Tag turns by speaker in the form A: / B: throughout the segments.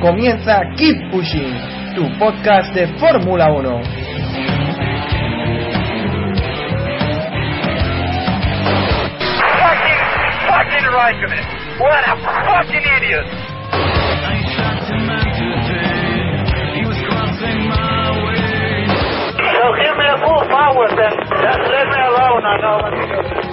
A: Comienza Keep Pushing, tu podcast de Fórmula 1.
B: Fucking, fucking Raikkonen. What a fucking idiot. So give me a full power then. Just let me alone, I know what to do.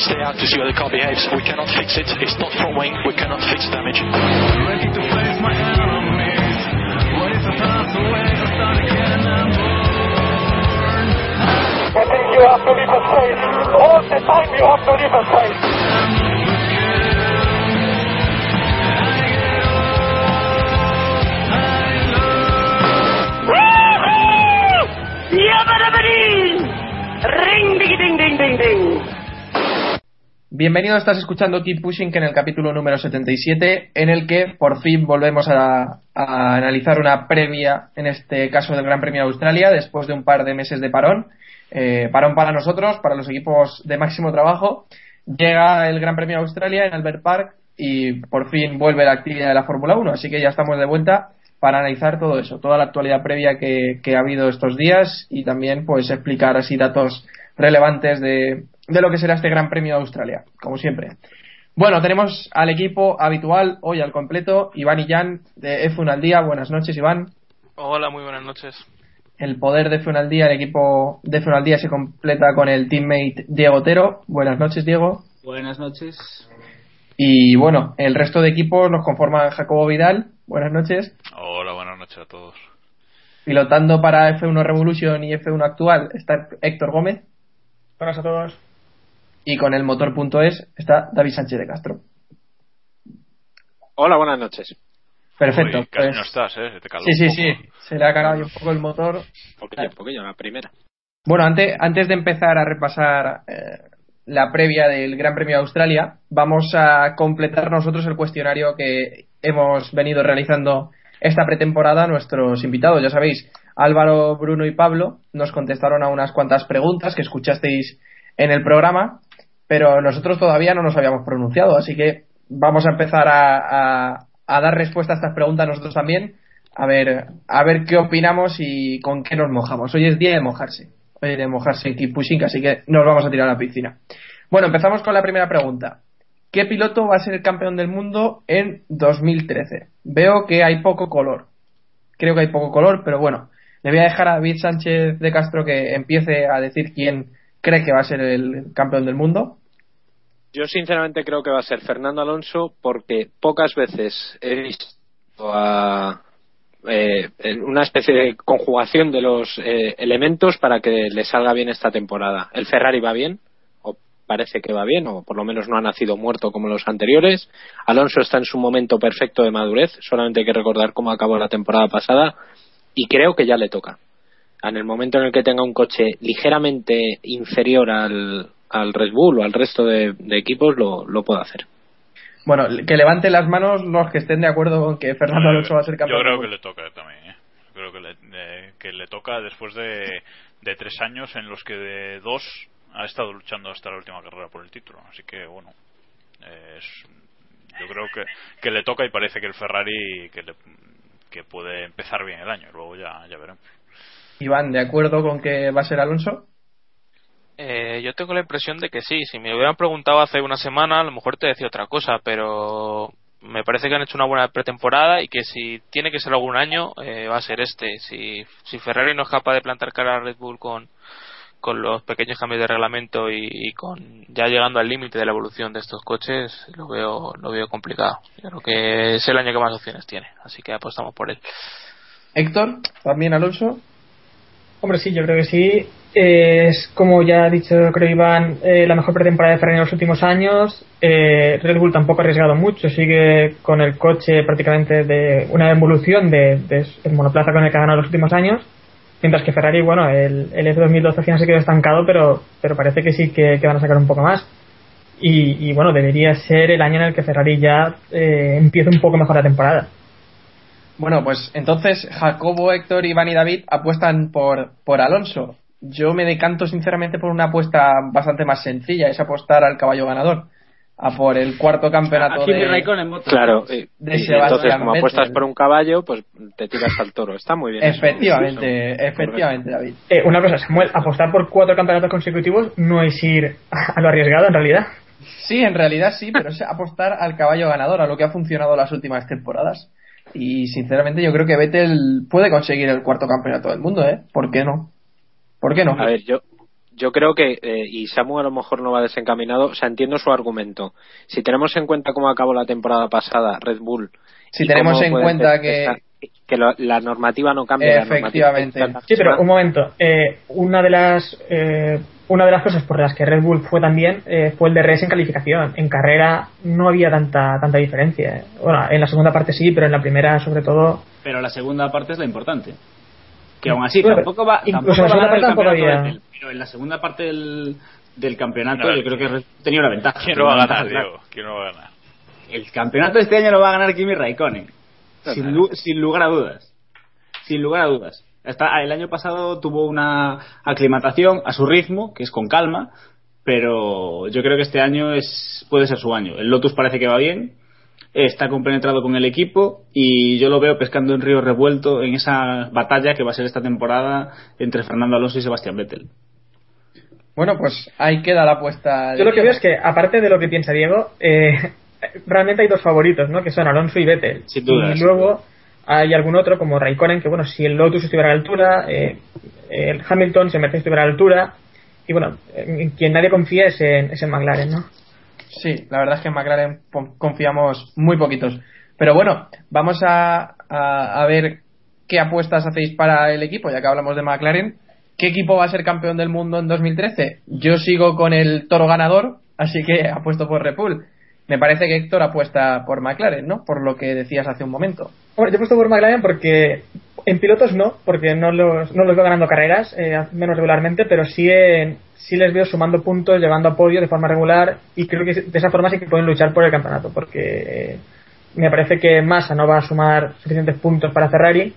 C: Stay out to see how the car behaves. We cannot fix it. It's not front wing. We cannot fix damage. Ready to face my enemies. What is the path away?
B: I think you have to leave a space. All the time you have to leave a space. Ring ding ding ding ding ding.
A: Bienvenido, estás escuchando Keep Pushing en el capítulo número 77, en el que por fin volvemos a, a analizar una previa, en este caso del Gran Premio de Australia, después de un par de meses de parón. Eh, parón para nosotros, para los equipos de máximo trabajo. Llega el Gran Premio de Australia en Albert Park y por fin vuelve la actividad de la Fórmula 1, así que ya estamos de vuelta para analizar todo eso, toda la actualidad previa que, que ha habido estos días y también pues explicar así datos relevantes de, de lo que será este Gran Premio de Australia, como siempre. Bueno, tenemos al equipo habitual hoy al completo, Iván y Jan de F1 al día. Buenas noches, Iván.
D: Hola, muy buenas noches.
A: El poder de F1 al día, el equipo de F1 al día se completa con el teammate Diego Otero. Buenas noches, Diego.
E: Buenas noches.
A: Y bueno, el resto de equipos nos conforman Jacobo Vidal. Buenas noches.
F: Hola, buenas noches a todos.
A: Pilotando para F1 Revolution y F1 actual está Héctor Gómez.
G: Buenas a todos.
A: Y con el motor.es está David Sánchez de Castro.
H: Hola, buenas noches.
A: Perfecto.
F: Uy, casi
A: pues-
F: no estás, ¿eh? Se te caló
A: sí,
F: un
A: sí, sí. Se le ha cargado un poco el motor.
H: Poquillo, poquillo, la primera.
A: Bueno, antes, antes de empezar a repasar eh, la previa del Gran Premio de Australia, vamos a completar nosotros el cuestionario que hemos venido realizando esta pretemporada a nuestros invitados. Ya sabéis, Álvaro, Bruno y Pablo nos contestaron a unas cuantas preguntas que escuchasteis en el programa, pero nosotros todavía no nos habíamos pronunciado, así que vamos a empezar a, a- dar respuesta a estas preguntas nosotros también, a ver, a ver qué opinamos y con qué nos mojamos. Hoy es día de mojarse, hoy de mojarse en Keep Pushing, así que nos vamos a tirar a la piscina. Bueno, empezamos con la primera pregunta. ¿Qué piloto va a ser el campeón del mundo en 2013? Veo que hay poco color. Creo que hay poco color, pero bueno, le voy a dejar a David Sánchez de Castro que empiece a decir quién cree que va a ser el campeón del mundo.
H: Yo sinceramente creo que va a ser Fernando Alonso porque pocas veces he visto a, eh, una especie de conjugación de los eh, elementos para que le salga bien esta temporada. El Ferrari va bien, o parece que va bien, o por lo menos no ha nacido muerto como los anteriores. Alonso está en su momento perfecto de madurez, solamente hay que recordar cómo acabó la temporada pasada y creo que ya le toca. En el momento en el que tenga un coche ligeramente inferior al, al Red Bull o al resto de, de equipos, lo, lo puede hacer.
A: Bueno, que levanten las manos los que estén de acuerdo con que Fernando Alonso va a ser campeón.
F: Yo creo que le toca también, ¿eh? Creo que le, de- que le toca después de, de tres años en los que de dos ha estado luchando hasta la última carrera por el título. Así que, bueno, eh, es- yo creo que, que le toca y parece que el Ferrari que, le- que puede empezar bien el año. Luego ya, ya veremos.
A: Iván, ¿de acuerdo con que va a ser Alonso?
D: Eh, yo tengo la impresión de que sí. Si me hubieran preguntado hace una semana, a lo mejor te decía otra cosa, pero me parece que han hecho una buena pretemporada y que si tiene que ser algún año, eh, va a ser este. Si, si Ferrari no es capaz de plantar cara a Red Bull con, con los pequeños cambios de reglamento y, con ya llegando al límite de la evolución de estos coches, lo veo, lo veo complicado. Yo creo que es el año que más opciones tiene, así que apostamos por él.
A: Héctor, también Alonso.
G: Hombre, sí, yo creo que sí.
E: Es, como ya ha dicho, creo Iván, eh, la mejor pretemporada de Ferrari en los últimos años. Eh, Red Bull tampoco ha arriesgado mucho, sigue con el coche prácticamente de una evolución de, de el monoplaza con el que ha ganado los últimos años. Mientras que Ferrari, bueno, el, el F2012 al final se quedó estancado, pero, pero parece que sí que, que van a sacar un poco más. Y, y, bueno, debería ser el año en el que Ferrari ya eh, empiece un poco mejor la temporada.
A: Bueno, pues entonces Jacobo, Héctor, Iván y David apuestan por, por Alonso. Yo me decanto sinceramente por una apuesta bastante más sencilla, es apostar al caballo ganador, a por el cuarto campeonato
H: Aquí
A: de,
H: Raikkonen, Claro, y,
A: de
H: y
A: Sebastián
H: entonces como
A: Vettel.
H: apuestas por un caballo, pues te tiras al toro. Está muy bien. eso.
A: Efectivamente,
H: Eso.
A: efectivamente, David.
E: Eh, una cosa, Samuel, apostar por cuatro campeonatos consecutivos no es ir a lo arriesgado en realidad.
A: Sí, en realidad sí, pero es apostar al caballo ganador, a lo que ha funcionado las últimas temporadas. Y sinceramente yo creo que Vettel puede conseguir el cuarto campeonato del mundo, ¿eh? ¿Por qué no? ¿Por qué no?
H: A ver, yo, yo creo que, eh, y Samu a lo mejor no va desencaminado, o sea, entiendo su argumento. Si tenemos en cuenta cómo acabó la temporada pasada Red Bull.
A: Si tenemos en cuenta
H: ser
A: que-
H: esta- que lo- la normativa no cambia. la normativa
A: Efectivamente.
E: Sí, pero un momento. Eh, una de las eh, una de las cosas por las que Red Bull fue también eh, fue el DRS en calificación. En carrera no había tanta tanta diferencia. Bueno, en la segunda parte sí, pero en la primera sobre todo.
G: Pero la segunda parte es la importante. Que aún así
E: Bueno,
G: tampoco va,
E: incluso
G: tampoco
E: en la
G: va a
E: segunda
G: ganar el campeonato Vettel, pero en la segunda parte del, del campeonato
F: No,
G: yo creo que Bull tenía una ventaja.
F: ¿Quién lo va a ganar,
G: ventaja
F: Diego? ¿Quién lo va a ganar?
G: El campeonato este año lo va a ganar Kimi Raikkonen. Sin, lu- sin lugar a dudas. Sin lugar a dudas. Hasta el año pasado tuvo una aclimatación a su ritmo, que es con calma, pero yo creo que este año es puede ser su año. El Lotus parece que va bien, está compenetrado con el equipo y yo lo veo pescando en río revuelto en esa batalla que va a ser esta temporada entre Fernando Alonso y Sebastián Vettel.
A: Bueno, pues ahí queda la apuesta.
E: Yo lo que veo es que, aparte de lo que piensa Diego, eh, realmente hay dos favoritos, ¿no? Que son Alonso y Vettel.
G: Sin duda,
E: y
G: sin
E: luego hay algún otro, como Raikkonen, que bueno, si el Lotus estuviera a la altura, eh, el Hamilton, si el Mercedes estuviera a la altura, y bueno, en quien nadie confía es en, es en McLaren, ¿no?
A: Sí, la verdad es que en McLaren confiamos muy poquitos. Pero bueno, vamos a, a, ver qué apuestas hacéis para el equipo, ya que hablamos de McLaren. ¿Qué equipo va a ser campeón del mundo en 2013? Yo sigo con el toro ganador, así que apuesto por Red Bull. Me parece que Héctor apuesta por McLaren, ¿no? Por lo que decías hace un momento.
E: Bueno, yo he puesto por McLaren porque en pilotos no, porque no los, no los veo ganando carreras, eh, menos regularmente, pero sí, en- sí les veo sumando puntos, llevando a podio de forma regular y creo que de esa forma sí que pueden luchar por el campeonato, porque eh, me parece que Massa no va a sumar suficientes puntos para Ferrari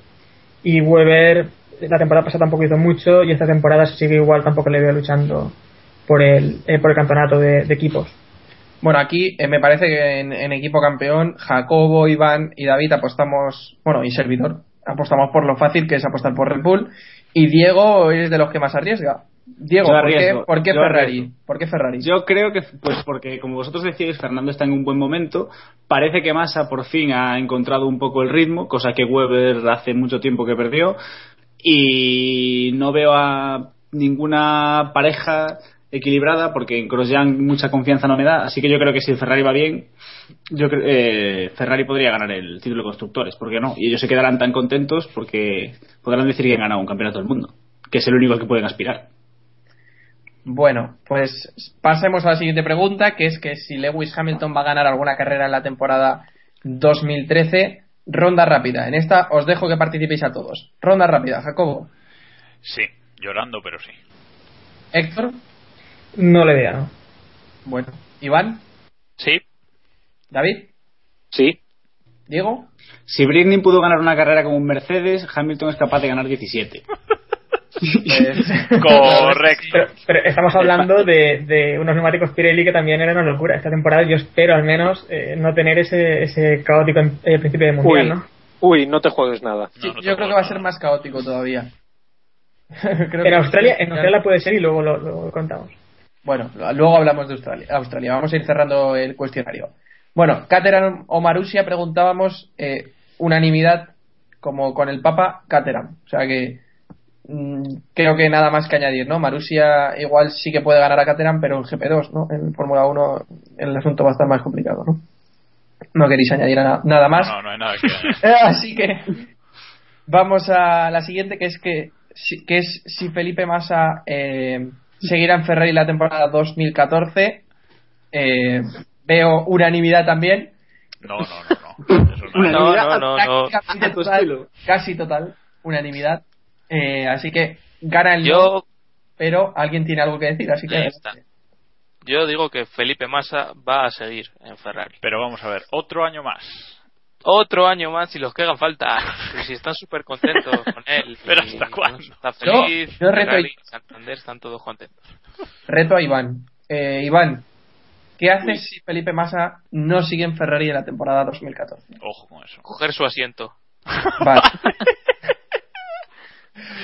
E: y Weber la temporada pasada tampoco hizo mucho y esta temporada si sigue igual tampoco le veo luchando por el, eh, por el campeonato de equipos.
A: Bueno, aquí eh, me parece que en, en equipo campeón, Jacobo, Iván y David apostamos, bueno, y servidor, apostamos por lo fácil que es apostar por Red Bull. Y Diego es de los que más arriesga. Diego, ¿por qué, por qué Ferrari? ¿Por qué Ferrari?
G: Yo creo que, pues porque como vosotros decís, Fernando está en un buen momento. Parece que Massa por fin ha encontrado un poco el ritmo, cosa que Weber hace mucho tiempo que perdió. Y no veo a ninguna pareja equilibrada, porque en Grosjean mucha confianza no me da. Así que yo creo que si el Ferrari va bien, yo creo, eh, Ferrari podría ganar el título de constructores, ¿por qué no? Y ellos se quedarán tan contentos porque podrán decir que han ganado un campeonato del mundo, que es el único al que pueden aspirar.
A: Bueno, pues pasemos a la siguiente pregunta, que es que si Lewis Hamilton va a ganar alguna carrera en la temporada 2013, ronda rápida. En esta os dejo que participéis a todos. Ronda rápida, Jacobo.
F: Sí, llorando, pero sí.
A: Héctor.
E: No le veo, ¿no?
A: Bueno, Iván.
D: Sí.
A: David.
H: Sí.
A: Diego.
G: Si Britney pudo ganar una carrera con un Mercedes, Hamilton es capaz de ganar 17.
F: Correcto.
E: Pero, pero estamos hablando de, de unos neumáticos Pirelli que también eran una locura. Esta temporada yo espero al menos eh, no tener ese, ese caótico en- eh, principio de mundial,
H: Uy,
E: ¿no?
H: uy, no te juegues nada.
A: Sí, yo creo que va a ser más caótico todavía. Creo
E: En
A: que-
E: Australia, en Australia puede ser y luego lo, lo contamos.
A: Bueno, luego hablamos de Australia. Australia. Vamos a ir cerrando el cuestionario. Bueno, Caterham o Marusia preguntábamos eh, unanimidad como con el Papa Caterham. O sea que mm, creo que nada más que añadir, ¿no? Marusia igual sí que puede ganar a Caterham, pero en GP2, ¿no? En Fórmula 1 el asunto va a estar más complicado, ¿no? No queréis añadir na- nada más.
F: No, no hay nada que
A: Así que vamos a la siguiente, que es que si, que es si Felipe Massa eh, seguirá en Ferrari la temporada 2014. Eh, veo unanimidad también.
F: No, no, no. no. Eso no.
G: Unanimidad
D: no, no,
A: total, casi total, unanimidad. Eh, así que gana el no,
D: Yo,
A: pero alguien tiene algo que decir, así que
D: está. yo digo que Felipe Massa va a seguir en Ferrari.
F: Pero vamos a ver, otro año más.
D: Otro año más y los que hagan falta. Y si están súper contentos con él.
F: Pero
D: y
F: ¿hasta cuándo?
D: Está feliz.
A: Yo- yo reto-
D: Ferrari, Santander están todos contentos.
A: reto a Iván. Eh, Iván, ¿qué haces si Felipe Massa no sigue en Ferrari en la temporada 2014?
F: Ojo con eso.
D: Coger su asiento.
A: Vale.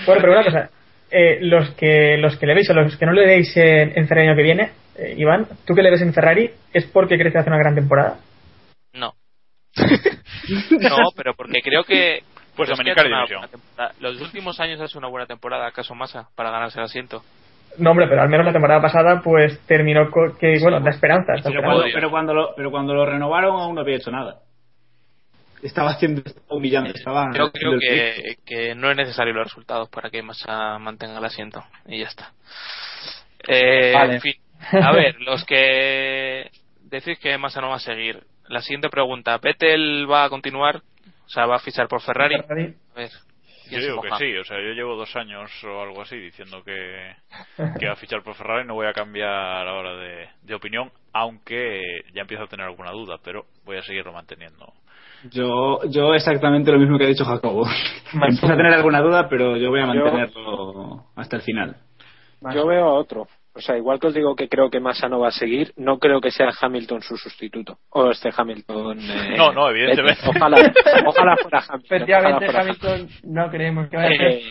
E: Bueno, pero una cosa. Eh, los que los que le veis o los que no le veis en, en Ferrari el año que viene, eh, Iván, tú que le ves en Ferrari, ¿es porque crees que hace una gran temporada?
D: No. Pero porque creo que.
F: Pues
D: una
F: División.
D: Los últimos años hace una buena temporada, acaso Massa, para ganarse el asiento.
E: No, hombre, pero al menos la temporada pasada pues terminó co- que, bueno, da esperanza.
G: Pero
E: esperanza.
G: cuando, pero cuando lo, pero cuando lo renovaron aún no había hecho nada. Estaba haciendo, estaba humillando, estaba
D: creo
G: ridículo.
D: que, que no es necesario los resultados para que Massa mantenga el asiento. Y ya está. Eh,
A: Vale.
D: En fin. A ver, los que decís que Massa no va a seguir. La siguiente pregunta. ¿Vettel va a continuar? O sea, ¿va a fichar por Ferrari?
A: Ferrari.
D: A ver.
F: Yo
D: ¿quién se
F: digo que sí, o sea, yo llevo dos años o algo así diciendo que, que va a fichar por Ferrari, no voy a cambiar ahora de, de opinión, aunque ya empiezo a tener alguna duda, pero voy a seguirlo manteniendo.
G: Yo, yo exactamente lo mismo que ha dicho Jacobo. Empiezo a tener alguna duda, pero yo voy a
H: Yo-
G: mantenerlo hasta el final.
H: Yo veo a otro. O sea, igual que os digo que creo que Massa no va a seguir, no creo que sea Hamilton su sustituto. O este Hamilton. eh,
F: No, no, evidentemente.
H: Ojalá, ojalá fuera Hamilton.
A: Efectivamente,
H: ojalá fuera
A: Hamilton no creemos que vaya a ser.
H: Eh,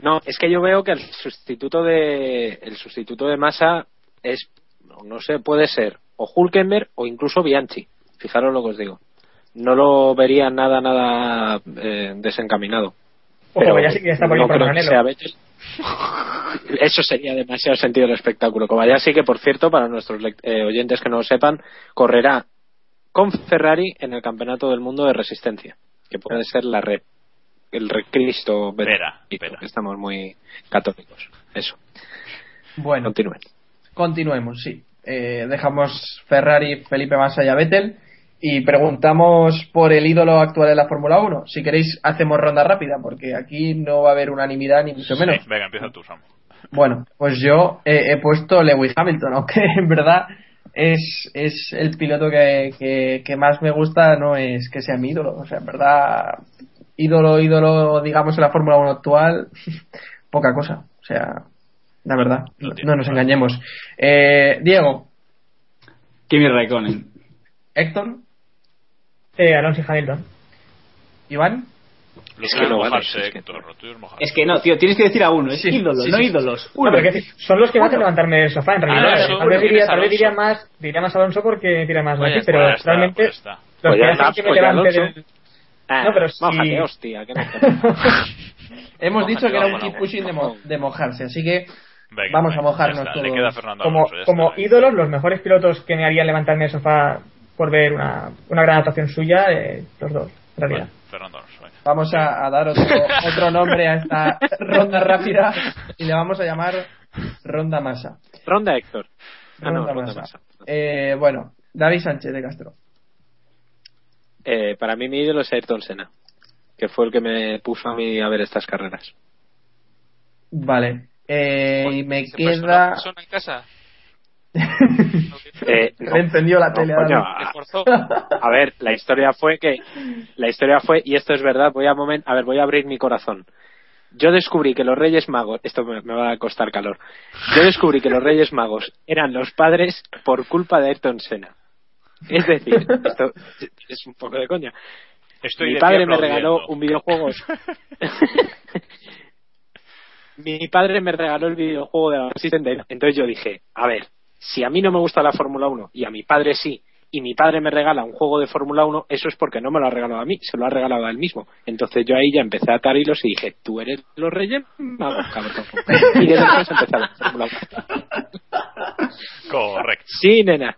H: no, es que yo veo que el sustituto de el sustituto de Massa es no, no sé, puede ser o Hulkenberg o incluso Bianchi. Fijaros lo que os digo. No lo vería nada nada eh, desencaminado.
E: Ojo, que ya sí que ya está por
H: no creo que sea Vettel. Eso sería demasiado sentido del espectáculo. Kobayashi, que por cierto, para nuestros eh, oyentes que no lo sepan, correrá con Ferrari en el Campeonato del Mundo de Resistencia, que puede ser la red, el Recristo
F: Vera, Vera.
H: Estamos muy católicos. Eso.
A: Bueno,
H: Continúen.
A: continuemos, sí. Eh, dejamos Ferrari, Felipe Massa y a Vettel y preguntamos por el ídolo actual de la Fórmula 1. Si queréis, hacemos ronda rápida, porque aquí no va a haber unanimidad ni mucho menos.
F: Sí, venga, empieza tú, Sam.
A: Bueno, pues yo eh, he puesto Lewis Hamilton, aunque en verdad es, es el piloto que, que, que más me gusta, no es que sea mi ídolo. O sea, en verdad, ídolo, ídolo, digamos, en la Fórmula 1 actual, poca cosa. O sea, la verdad, no, nos engañemos. Eh, Diego,
G: Kimi Raikkonen.
A: Héctor,
E: Eh, Alonso y Hamilton.
A: Iván.
F: Lo
H: Es que no vale,
F: mojarse,
H: es que-
F: mojarse.
G: Es que no, tío, tienes que decir a uno. Es
A: Sí,
G: ídolos,
A: sí,
G: no
A: sí.
G: ídolos.
E: Bueno,
G: Uno.
E: pero que son los que me hacen levantarme del sofá, en realidad.
D: Alonso,
E: tal vez
D: ¿quién
E: diría, tal vez diría más, diría más Alonso porque tira más de
D: Pues
E: pero
F: está,
E: realmente
F: pues
E: los
H: Pues
E: que hacen que me levante del-
H: Ah,
E: No, pero
H: mójate,
E: sí.
H: hostia, que no.
A: Hemos
D: Mójate,
A: dicho que era un keep pushing de, mo- de mojarse, así que
F: Venga,
A: Vamos a
F: venga,
A: mojarnos
F: ya está,
A: todos.
F: Le queda a Fernando
E: como,
F: Alonso,
E: como
F: está.
E: ídolos, los mejores pilotos que me harían levantarme del sofá por ver una, una gran actuación suya, eh, los dos, en realidad.
F: Bueno, Fernando
A: vamos a, a dar otro, otro nombre a esta ronda rápida y le vamos a llamar Ronda Masa.
H: Ronda Héctor. Ah, no,
A: Ronda
H: ronda
A: Masa. Eh, bueno, David Sánchez de Castro.
H: Eh, para mí mi ídolo es Ayrton Senna, que fue el que me puso a mí a ver estas carreras.
A: Vale. Eh, y me
D: ¿Se personó
A: queda.
D: persona en casa?
H: Eh, no,
A: encendió la
H: no,
A: tele.
H: coño,
A: ahora.
D: ¿Le
H: a, ver, la historia fue que la historia fue y esto es verdad. Voy a momen- a ver, voy a abrir mi corazón. Yo descubrí que los Reyes Magos, esto me, me va a costar calor. Yo descubrí que los Reyes Magos eran los padres por culpa de Ayrton Senna. Es decir, esto es un poco de coña.
F: Estoy
H: mi padre me regaló un videojuego. mi padre me regaló el videojuego de la Assistant Entonces yo dije, a ver, si a mí no me gusta la Fórmula 1 y a mi padre sí, y mi padre me regala un juego de Fórmula 1, eso es porque no me lo ha regalado a mí, se lo ha regalado a él mismo. Entonces yo ahí ya empecé a atar hilos y dije, tú eres los reyes magos, cabrón. Y desde entonces empecé a Fórmula 1.
F: Correcto.
H: Sí, nena.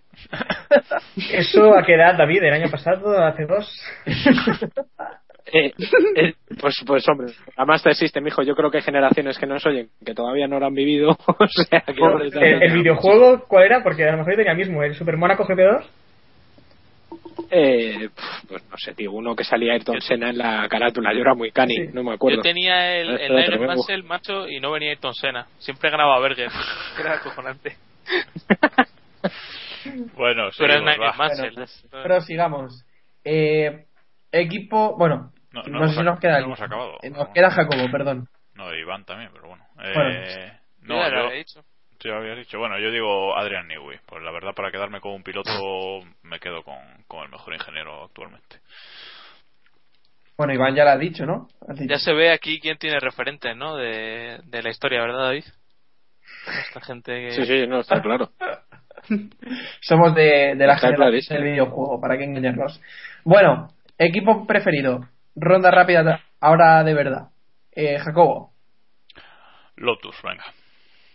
E: Eso a qué edad, David, el año pasado, hace dos.
H: Eh, eh, Pues, pues hombre, además te existe, mijo. Yo creo que hay generaciones que nos oyen, que todavía no lo han vivido. o sea, que no les
E: El, el videojuego, ¿cuál era? Porque a lo mejor yo tenía el mismo, el Super Monaco GP2.
H: Eh, pues no sé, tío, uno que salía Ayrton Senna en la carátula. Yo era muy cani, no me acuerdo.
D: Yo tenía el, el Nigel
H: tremendo.
D: Mansell, macho, y no venía Ayrton Senna. Siempre ganaba Berger. Era acojonante.
F: Bueno, seguimos.
A: Pero sigamos. Eh, equipo, bueno,
F: No,
A: no,
F: no
A: sé si
F: hemos
A: nos queda
F: no hemos acabado.
A: Eh, Nos queda Jacobo, perdón.
F: No, Iván también, pero bueno. Eh,
A: Bueno,
F: no,
D: ya lo
F: yo,
D: había dicho.
F: sí, lo habías dicho. Bueno, yo digo Adrian Newey. Pues la verdad, para quedarme con un piloto, me quedo con, con el mejor ingeniero actualmente.
A: Bueno, Iván ya lo ha dicho, ¿no? Has dicho.
D: Ya se ve aquí quién tiene referentes, ¿no? De, de la historia, ¿verdad, David? Esta gente que...
H: Sí, sí, no, está claro.
A: Somos de, de la
H: Está
A: generación
H: clarísimo.
A: del videojuego, para que engañarnos. Bueno, equipo preferido. Ronda rápida, ahora de verdad. Eh, Jacobo.
F: Lotus, venga.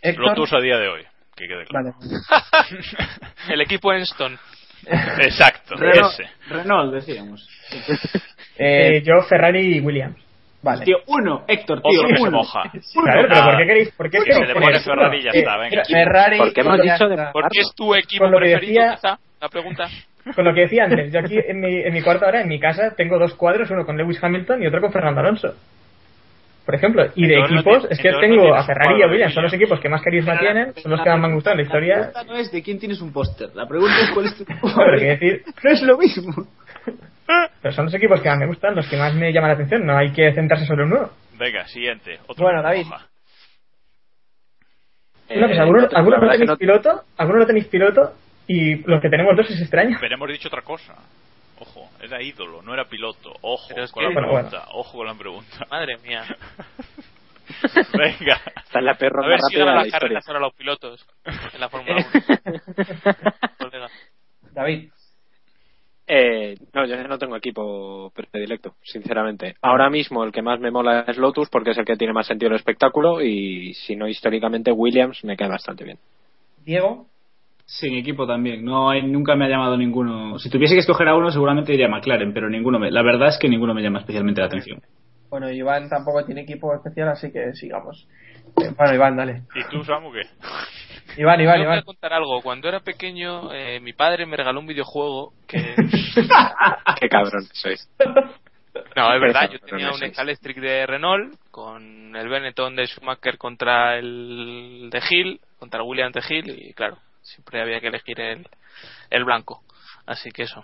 A: Héctor.
F: Lotus a día de hoy. Que quede claro.
A: Vale.
D: El equipo Enston.
F: Exacto,
G: Renault,
F: ese.
G: Renault, decíamos.
A: Eh,
E: Eh, yo, Ferrari y Williams.
A: vale.
G: Tío, uno, Héctor, tío,
F: Otro que se
G: uno.
F: moja.
E: Claro, pero ¿por qué queréis? ¿Por qué
F: Que
E: queréis
F: se le
E: poner
F: pone
E: eso?
F: Ferrari y ya
E: Eh,
F: está, venga.
A: Ferrari.
H: ¿Por qué
A: ya
H: dicho de-.
D: ¿Por qué es tu equipo preferido,
E: decía-
D: quizá? La pregunta.
E: Con lo que decía antes, yo aquí en mi, en mi cuarto ahora, en mi casa, tengo dos cuadros, uno con Lewis Hamilton y otro con Fernando Alonso. Por ejemplo, y de
F: Entonces no
E: equipos, es que
F: no
E: tengo a Ferrari y a Williams, son los equipos que más carisma tienen, son los que más me han gustado en la
G: La
E: historia.
G: pregunta no es de quién tienes un póster. La pregunta es cuál es tu
E: decir,
G: No es lo mismo.
E: pero son los equipos que más me gustan, los que más me llaman la atención, no hay que centrarse sobre uno.
F: Venga, siguiente. Otro
A: Bueno, David.
F: moja.
E: Una cosa,
H: Eh,
E: ¿alguno,
H: no
E: alguno
H: la
E: no tenéis
H: no-
E: piloto? ¿Alguno no tenéis piloto? Y los que tenemos dos es extraño.
F: Pero hemos dicho otra cosa. Ojo, era ídolo, no era piloto. Ojo
D: Pero es
F: con
D: que-
F: la
E: Bueno,
F: pregunta. Ojo con la pregunta.
D: Madre mía.
F: Venga.
H: Está la perra
D: A ver si
H: la
D: las
H: historia.
D: carreras ahora los pilotos en la Fórmula 1. Colega.
A: David.
H: Eh, no, yo no tengo equipo predilecto, sinceramente. Ahora mismo el que más me mola es Lotus porque es el que tiene más sentido el espectáculo y si no históricamente Williams me cae bastante bien.
A: Diego.
G: Sin equipo también. No hay, nunca me ha llamado ninguno. Si tuviese que escoger a uno, seguramente diría McLaren, pero ninguno me. La verdad es que ninguno me llama especialmente la atención.
A: Bueno, Iván tampoco tiene equipo especial, así que sigamos. Eh, bueno, Iván, dale.
F: ¿Y tú, Samu, qué?
A: Iván, Iván,
D: Yo voy
A: Iván.
D: a contar algo. Cuando era pequeño, eh, mi padre me regaló un videojuego que...
H: Qué cabrón sois.
D: No, es verdad, yo tenía un
H: sois.
D: Scalestric de Renault con el Benetton de Schumacher contra el de Hill, contra el Williams de Hill y claro, siempre había que elegir el, el blanco. Así que eso.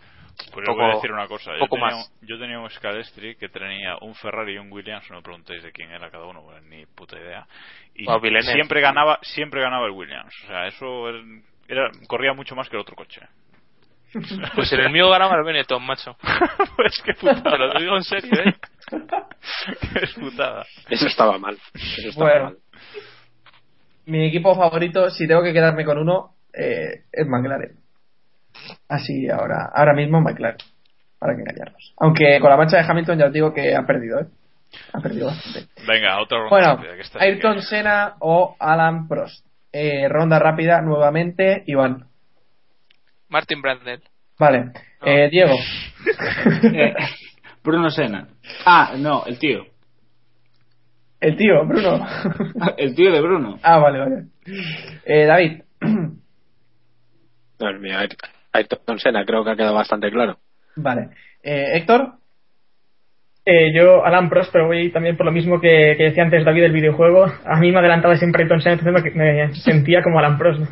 F: Pues
D: Poco-
F: voy a decir una cosa. Yo
D: poco
F: tenía,
D: más.
F: un- yo tenía un Scalestri que tenía un Ferrari y un Williams. No me preguntéis de quién era cada uno, pues, ni puta idea. Y siempre ganaba siempre ganaba el Williams. O sea, eso era, era- corría mucho más que el otro coche.
D: Pues en el mío ganaba el Benetton, macho.
F: pues qué
D: Te lo
F: putada.
D: digo en serio, ¿eh?
F: qué putada.
H: Eso estaba mal. Eso estaba
A: Bueno.
H: mal.
A: Mi equipo favorito, si tengo que quedarme con uno, eh, es McLaren. Así ahora, ahora mismo McLaren. Para que engañarnos. Aunque con la mancha de Hamilton ya os digo que ha perdido, ¿eh? Ha perdido bastante.
F: Venga, otra ronda
A: Bueno,
F: rápida, que
A: Ayrton
F: que-
A: Senna o Alan Prost. Eh, ronda rápida nuevamente, Iván.
D: Martin Brandel.
A: Vale. Eh, Diego.
G: Eh, Bruno Sena. Ah, no, el tío.
A: El tío, Bruno.
G: El tío de Bruno.
A: ah, vale, vale. Eh, David.
H: No, el mío, Ayrton- Senna, creo que ha quedado bastante claro.
A: vale. Eh, Héctor.
E: Eh, yo, Alan Prost, pero voy también por lo mismo que, que decía antes David del videojuego. A mí me adelantaba siempre Ayrton Senna, entonces me, me sentía como Alan Prost. ¿no?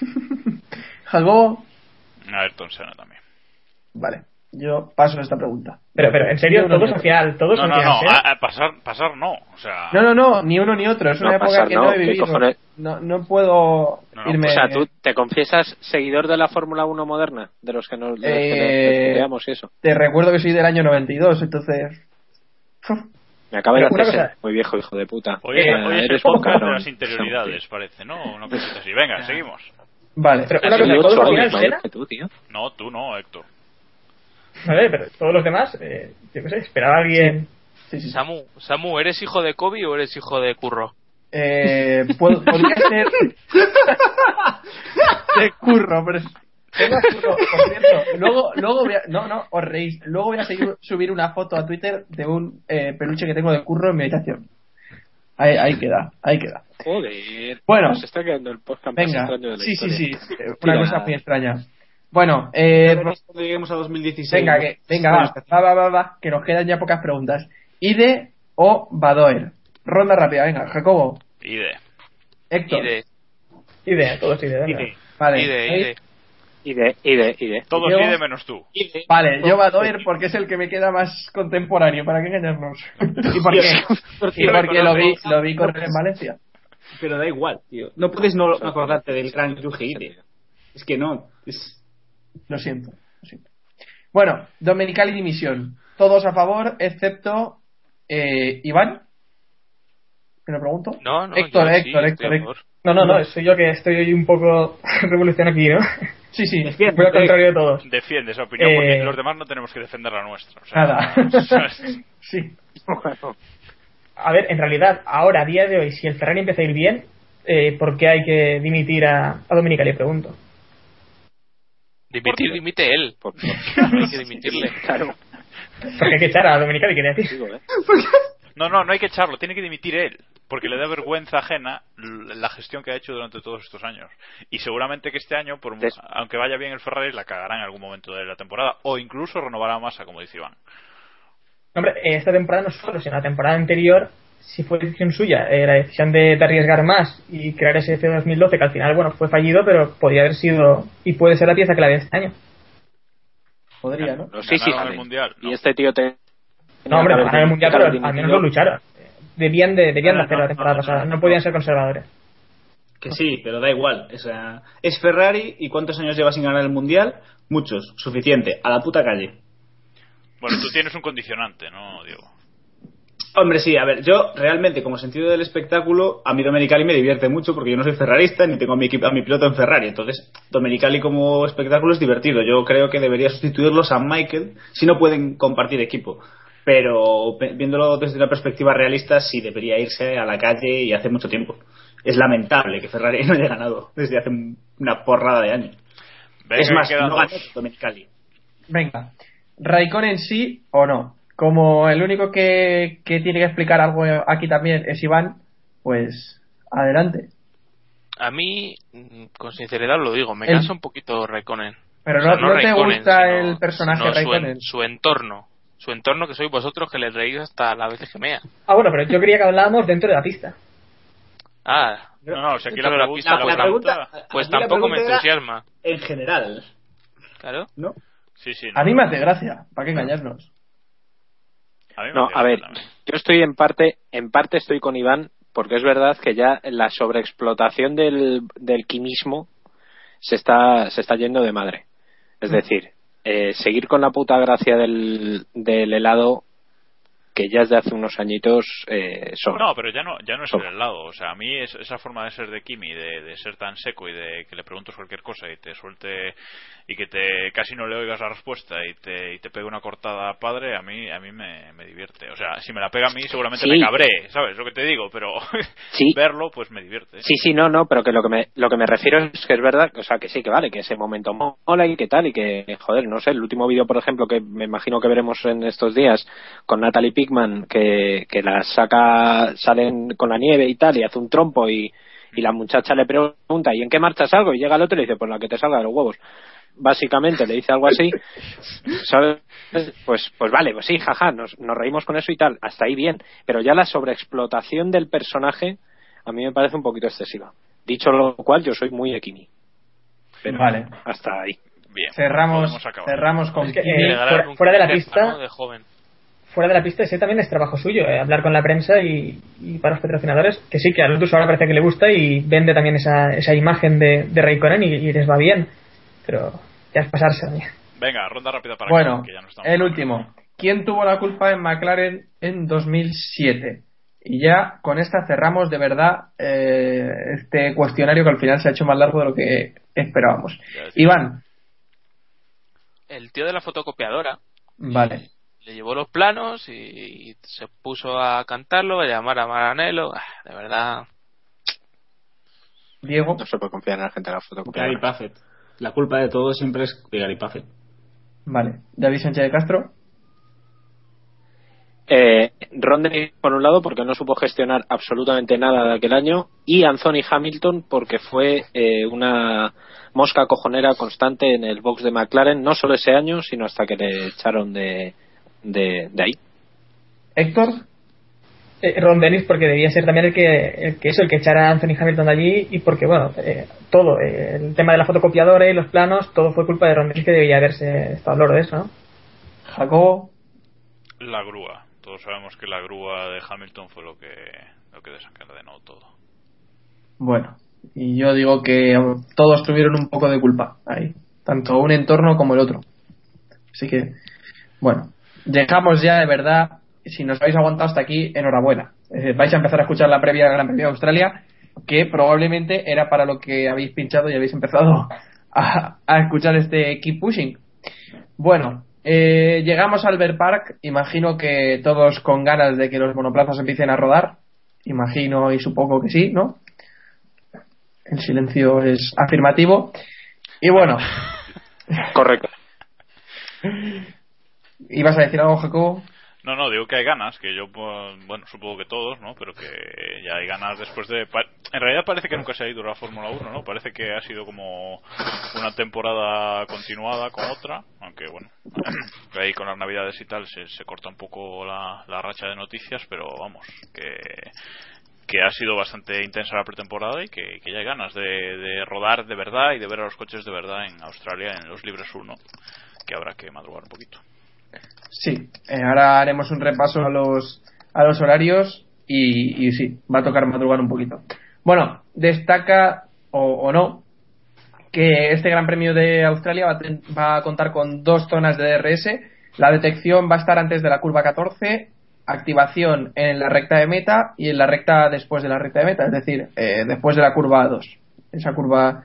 F: Ayrton Senna también.
A: Vale. Yo paso esta pregunta.
E: Pero, pero, en serio,
A: Ni uno
E: todos
A: ni
E: al
A: otro.
E: final, todos
F: No,
E: al
F: no, no.
E: ¿eh?
F: a- a pasar, pasar no. O sea,
A: No, no, no, ni uno ni otro. Es
H: No,
A: una época
H: pasar,
A: que
H: no,
A: no he
H: ¿qué
A: vivido. No, no puedo
F: No, no,
A: irme.
H: O sea, tú te confiesas seguidor de la Fórmula 1 moderna, de los que nos
A: Eh,
H: veamos y eso.
A: Te recuerdo que soy del año 92, entonces.
H: Me acaba de
E: cosa-
H: muy viejo, hijo de puta.
F: Hoy, es-
H: Eh,
F: el
H: eres
F: podcast de las interioridades, parece, ¿no? Una cosita así. Venga, seguimos.
A: Vale.
E: Pero una cosa,
H: ocho
E: todos al final,
H: tío.
F: No, tú no, Héctor.
E: A ver, pero todos los demás, eh, yo qué sé, esperaba a alguien.
A: Sí, sí.
D: Samu, Samu, ¿eres hijo de Kobe o eres hijo de Curro?
A: Eh, puedo- podría ser. de curro, pero. es- Tengo a Curro, por cierto, luego, luego voy a, no, no, os reís. Luego voy a seguir, subir una foto a Twitter de un eh, peluche que tengo de curro en mi habitación. Ahí, ahí queda, ahí queda.
H: Joder.
A: Bueno.
H: Se está quedando el podcast más
A: Venga,
H: extraño de la
A: sí, sí,
H: historia.
A: sí, una cosa muy extraña. Bueno, eh,
G: Cuando lleguemos a 2016.
A: venga, que, venga, va, va, va, va, que nos quedan ya pocas preguntas. ¿Ide o Badoer? Ronda rápida, venga, Jacobo,
F: Ide.
A: Héctor.
D: Ide,
E: Idea, todos idea. venga.
G: Ide.
A: Vale,
D: ide, ide.
H: Ide, ide, ide.
F: Todos
A: Yo-
F: ide menos tú.
A: Vale, yo Badoer porque es el que me queda más contemporáneo, ¿para qué engañarnos? y porque, y porque lo vi, lo vi correr en Valencia.
G: Pero da igual, tío. No puedes no acordarte del gran Yuji Ide. Es que no. Es...
A: Lo siento, lo siento. Bueno, Dominical y dimisión. Todos a favor, excepto eh, Iván. ¿Me lo pregunto?
D: No, no,
A: Héctor,
D: yo
A: Héctor, Héctor, Héctor.
E: No, no, no, soy yo que estoy hoy un poco revolución aquí, ¿no?
A: Sí, sí.
E: Voy al contrario de todos.
F: Defiende esa opinión
E: Eh,
F: porque los demás no tenemos que defender la nuestra. O sea,
A: Nada. sí.
E: A ver, en realidad, ahora, a día de hoy, si el Ferrari empieza a ir bien, eh, ¿por qué hay que dimitir a, a Dominica? Le pregunto.
D: Dimitir, dimite él.
H: Por-
D: Hay que dimitirle.
H: Claro.
E: Porque hay que echar a Dominica y quería decir.
H: Digo, ¿eh?
F: No, no, no hay que echarlo, tiene que dimitir él, porque le da vergüenza ajena la gestión que ha hecho durante todos estos años. Y seguramente que este año, por,
H: Des-
F: aunque vaya bien el Ferrari, la cagará en algún momento de la temporada, o incluso renovará masa, como dice Iván.
E: Hombre, esta temporada no solo, sino la temporada anterior, si fue decisión suya, eh, la decisión de, de arriesgar más y crear ese F 2012, que al final, bueno, fue fallido, pero podría haber sido y puede ser la pieza clave de este año.
A: Podría, ¿no?
H: No, sí, sí,
F: el Mundial, ¿no?
H: Y este tío te.
E: No, hombre, ganaron el mundial, pero al menos lo lucharon. Debían de, debían de hacer la temporada pasada,
G: no,
E: podían ser conservadores.
G: Que sí, pero da igual. O sea, es Ferrari y ¿cuántos años lleva sin ganar el mundial? Muchos, suficiente. A la puta calle.
F: Bueno, tú tienes un condicionante, ¿no, Diego?
G: Hombre, sí, a ver, yo realmente, como sentido del espectáculo, a mí Domenicali me divierte mucho porque yo no soy ferrarista ni tengo a mi, equipo, a mi piloto en Ferrari. Entonces, Domenicali como espectáculo es divertido. Yo creo que debería sustituirlos a Michael si no pueden compartir equipo. Pero pe- viéndolo desde una perspectiva realista, sí debería irse a la calle y hace mucho tiempo. Es lamentable que Ferrari no haya ganado desde hace un- una porrada de años.
F: Venga,
G: es más, no ganó Domenicali.
A: Venga. Raikkonen sí o no. Como el único que, que tiene que explicar algo aquí también es Iván, pues adelante.
D: A mí, con sinceridad lo digo, me
A: El-
D: cansa un poquito Raikkonen.
A: Pero
D: O sea,
A: no, no te
D: Raikkonen,
A: gusta
D: sino-
A: el personaje
D: su
A: Raikkonen.
D: Su, entorno. Su entorno que sois vosotros que le reís hasta las veces que mea.
E: Ah, bueno, pero yo quería que hablábamos dentro de la pista.
D: Ah,
F: No, no, o sea, aquí
D: Dentro
F: la
D: de la
F: pregunta,
D: pista,
F: la
D: pues,
F: pregunta-
D: pues
G: aquí la
D: tampoco me
G: pregunta
D: entusiasma.
G: En general,
D: Claro.
G: ¿no?
F: Sí, sí. no,
A: A mí me hace gracia, ¿para qué engañarnos?
F: A
H: No, a ver,
F: también.
H: yo estoy en parte, en parte estoy con Iván, porque es verdad que ya la sobreexplotación del, del quimismo se está, se está yendo de madre. Es decir, eh, seguir con la puta gracia del, del helado que ya es de hace unos añitos eh, sobra.
F: No, pero ya no, ya no es el
H: Sobra.
F: helado. O sea, a mí es- esa forma de ser de Kimi, de, de ser tan seco y de que le preguntes cualquier cosa y te suelte y que te casi no le oigas la respuesta y te, y te pegue una cortada padre, a mí, a mí me, me divierte. O sea, si me la pega a mí seguramente
H: Sí.
F: me cabré, ¿sabes? Lo que te digo, pero
H: Sí.
F: verlo pues me divierte.
H: Sí, sí, no, no, pero que lo que me lo que me refiero es que es verdad, o sea, que sí, que vale, que ese momento mola y que tal, y que, joder, no sé, el último vídeo, por ejemplo, que me imagino que veremos en estos días con Natalie Que, que la saca, salen con la nieve y tal, y hace un trompo y, y la muchacha le pregunta, ¿y en qué marchas algo? Y llega el otro y le dice, pues la que te salga de los huevos. Básicamente le dice algo así, ¿sabes? Pues, pues vale, pues sí, jaja, nos, nos reímos con eso y tal, hasta ahí bien, pero ya la sobreexplotación del personaje a mí me parece un poquito excesiva. Dicho lo cual, yo soy muy equini. Pero
A: Vale.
H: hasta ahí.
F: Bien.
A: Cerramos, cerramos con
E: Es que, eh, fuera- fuera de la pista-.
D: De joven.
E: Fuera de la pista, ese también es trabajo suyo, eh, hablar con la prensa y, y para los patrocinadores, que sí, que a Lotus ahora parece que le gusta y vende también esa, esa imagen de, de Raikkonen y, y les va bien, pero ya es pasarse.
F: Venga, ronda rápida para
A: Bueno,
F: que, que ya no estamos
A: el último. ¿Quién tuvo la culpa en McLaren en 2007? Y ya con esta cerramos de verdad eh, este cuestionario que al final se ha hecho más largo de lo que esperábamos. Iván,
D: El tío de la fotocopiadora
A: vale.
D: Le llevó los planos y, y se puso a cantarlo, a llamar a Maranello. Ah, de verdad.
A: Diego,
H: No se puede confiar en la gente de la
G: Gary
H: fotocopiadora.
G: Buffett. La culpa de todo siempre es de Gary Puffett.
A: Vale. David Sánchez de Castro.
H: Eh, Ron Dennis, por un lado, porque no supo gestionar absolutamente nada de aquel año, y Anthony Hamilton, porque fue eh, una mosca cojonera constante en el box de McLaren, no solo ese año, sino hasta que le echaron de, de, de ahí.
A: Héctor.
E: Eh, Ron Dennis porque debía ser también el que, el que eso, el que echara a Anthony Hamilton de allí y porque, bueno, eh, todo, eh, el tema de la fotocopiadora y los planos, todo fue culpa de Ron Dennis que debía haberse estado al loro de eso, ¿no?
A: Jacobo.
F: La grúa. Todos sabemos que la grúa de Hamilton fue lo que, lo que desencadenó todo.
A: Bueno, y yo digo que todos tuvieron un poco de culpa ahí, tanto un entorno como el otro. Así que, bueno, dejamos ya de verdad, si nos habéis aguantado hasta aquí, enhorabuena. Vais a empezar a escuchar la previa del Gran Premio de Australia, que probablemente era para lo que habéis pinchado y habéis empezado a, a escuchar este Keep Pushing. Bueno, eh, llegamos al Albert Park, imagino que todos con ganas de que los monoplazas empiecen a rodar, imagino y supongo que sí, ¿no? El silencio es afirmativo. Y bueno.
H: Correcto.
A: ¿Ibas a decir algo, Jacobo?
F: No, no, digo que hay ganas, que yo, pues, bueno, supongo que todos, ¿no? Pero que ya hay ganas después de... En realidad parece que nunca se ha ido la Fórmula 1, ¿no? Parece que ha sido como una temporada continuada con otra, aunque bueno, ahí con las navidades y tal se, se corta un poco la, la racha de noticias, pero vamos, que que ha sido bastante intensa la pretemporada y que, que ya hay ganas de, de rodar de verdad y de ver a los coches de verdad en Australia en los libres 1, que habrá que madrugar un poquito.
A: Sí, eh, ahora haremos un repaso a los, a los horarios y, sí, va a tocar madrugar un poquito. Bueno, destaca o, o no que este Gran Premio de Australia va a, ten- va a contar con dos zonas de DRS. La detección va a estar antes de la curva 14, activación en la recta de meta y en la recta después de la recta de meta, es decir, eh, después de la curva 2. Esa curva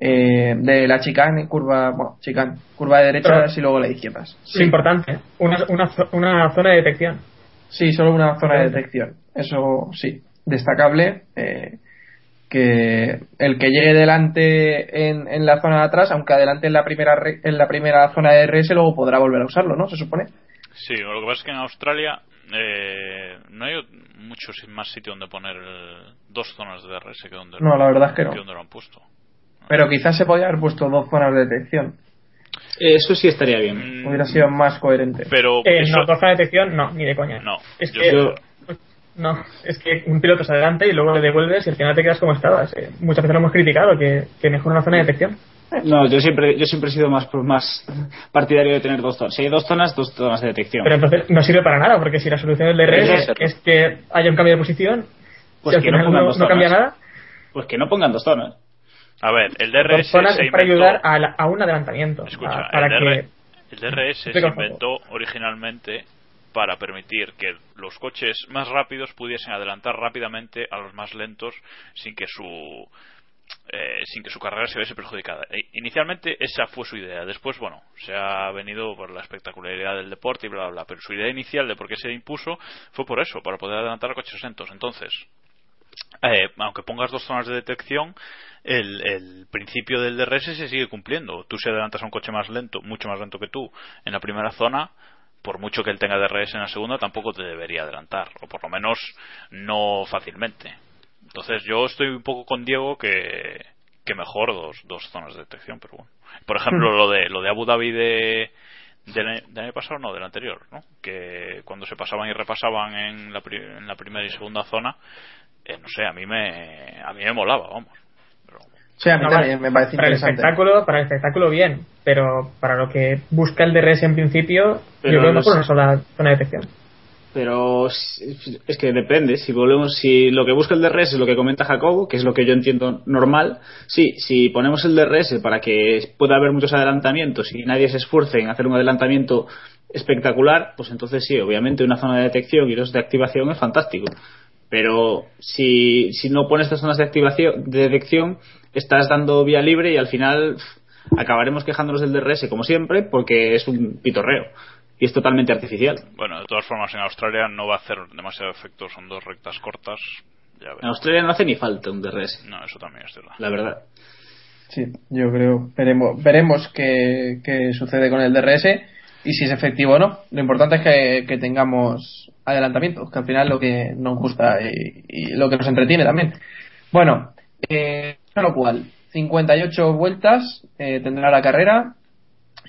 A: eh, de la chicane, curva, bueno, chicane, curva de derechas y luego la de izquierdas.
E: Lo importante, una, una, una zona de detección.
A: Sí, solo una zona de detección. Eso sí, destacable. eh, que el que llegue delante en, en la zona de atrás, aunque adelante en la primera re- en la primera zona de RS, luego podrá volver a usarlo, ¿no? Se supone.
F: Sí, lo que pasa es que en Australia eh, no hay mucho más sitio donde poner el- dos zonas de DRS que donde,
A: No, la verdad es que no.
F: donde lo han puesto.
A: Pero quizás se podía haber puesto dos zonas de detección.
G: Eso sí estaría bien.
A: Hubiera sido más coherente.
F: Pero
E: Eh,
F: eso-
E: no, dos zonas de detección, no, ni de coña.
F: No,
E: Es
F: yo-
E: que,
F: yo-
E: no, es que un piloto se adelanta y luego le devuelves y al final te quedas como estabas. Eh, muchas veces lo hemos criticado, que, que mejor una zona de detección.
G: No, yo siempre, yo siempre he sido más, más partidario de tener dos zonas. Si hay dos zonas, dos zonas de detección.
E: Pero entonces no sirve para nada, porque si la solución del DRS es que haya un cambio de posición,
G: Pues
E: si al
G: que no
E: final
G: pongan
E: no,
G: dos
E: no cambia
G: zonas.
E: nada,
G: Pues que no pongan dos zonas.
F: A ver, el DRS se
E: es para
F: inventó-
E: ayudar a, la- a un adelantamiento.
F: Escucha,
E: a- para
F: el,
E: que
F: el DRS se inventó originalmente para permitir que los coches más rápidos pudiesen adelantar rápidamente a los más lentos sin que su eh, sin que su carrera se viese perjudicada. E- inicialmente esa fue su idea. Después, bueno, se ha venido por la espectacularidad del deporte y bla, bla, bla. Pero su idea inicial de por qué se impuso fue por eso, para poder adelantar a coches lentos. Entonces, eh, aunque pongas dos zonas de detección, el, el principio del DRS se sigue cumpliendo. Tú si adelantas a un coche más lento, mucho más lento que tú, en la primera zona, por mucho que él tenga DRS en la segunda, tampoco te debería adelantar, o por lo menos no fácilmente. Entonces yo estoy un poco con Diego que, que mejor dos, dos zonas de detección, pero bueno. Por ejemplo, lo de, lo de Abu Dhabi de, del, año- del año pasado, no, del anterior, ¿no? Que cuando se pasaban y repasaban en la, pri- en la primera y segunda zona, eh, no sé, a mí me, a mí me molaba, vamos.
A: Sí, a mí
E: No,
A: también me parece
E: para el espectáculo, para el espectáculo bien, pero para lo que busca el DRS en principio,
G: Pero
E: yo creo que mejor una sola zona de detección.
G: Pero es es que depende. Si volvemos, si lo que busca el DRS es lo que comenta Jacobo, que es lo que yo entiendo normal, sí, si ponemos el DRS para que pueda haber muchos adelantamientos y nadie se esfuerce en hacer un adelantamiento espectacular, pues entonces sí, obviamente una zona de detección y dos de activación es fantástico. Pero si, si no pones estas zonas de activación, de detección, estás dando vía libre y al final acabaremos quejándonos del DRS como siempre porque es un pitorreo y es totalmente artificial.
F: Bueno, de todas formas, en Australia no va a hacer demasiado efecto, son dos rectas cortas. Ya
G: En. Australia no hace ni falta un DRS.
F: No, eso también es verdad.
G: la verdad.
A: Sí, yo creo. Veremos, veremos qué, qué sucede con el DRS y si es efectivo o no. Lo importante es que, tengamos adelantamientos, que al final es lo que nos gusta y, y lo que nos entretiene también. Bueno, eh, lo cual, 58 vueltas eh, tendrá la carrera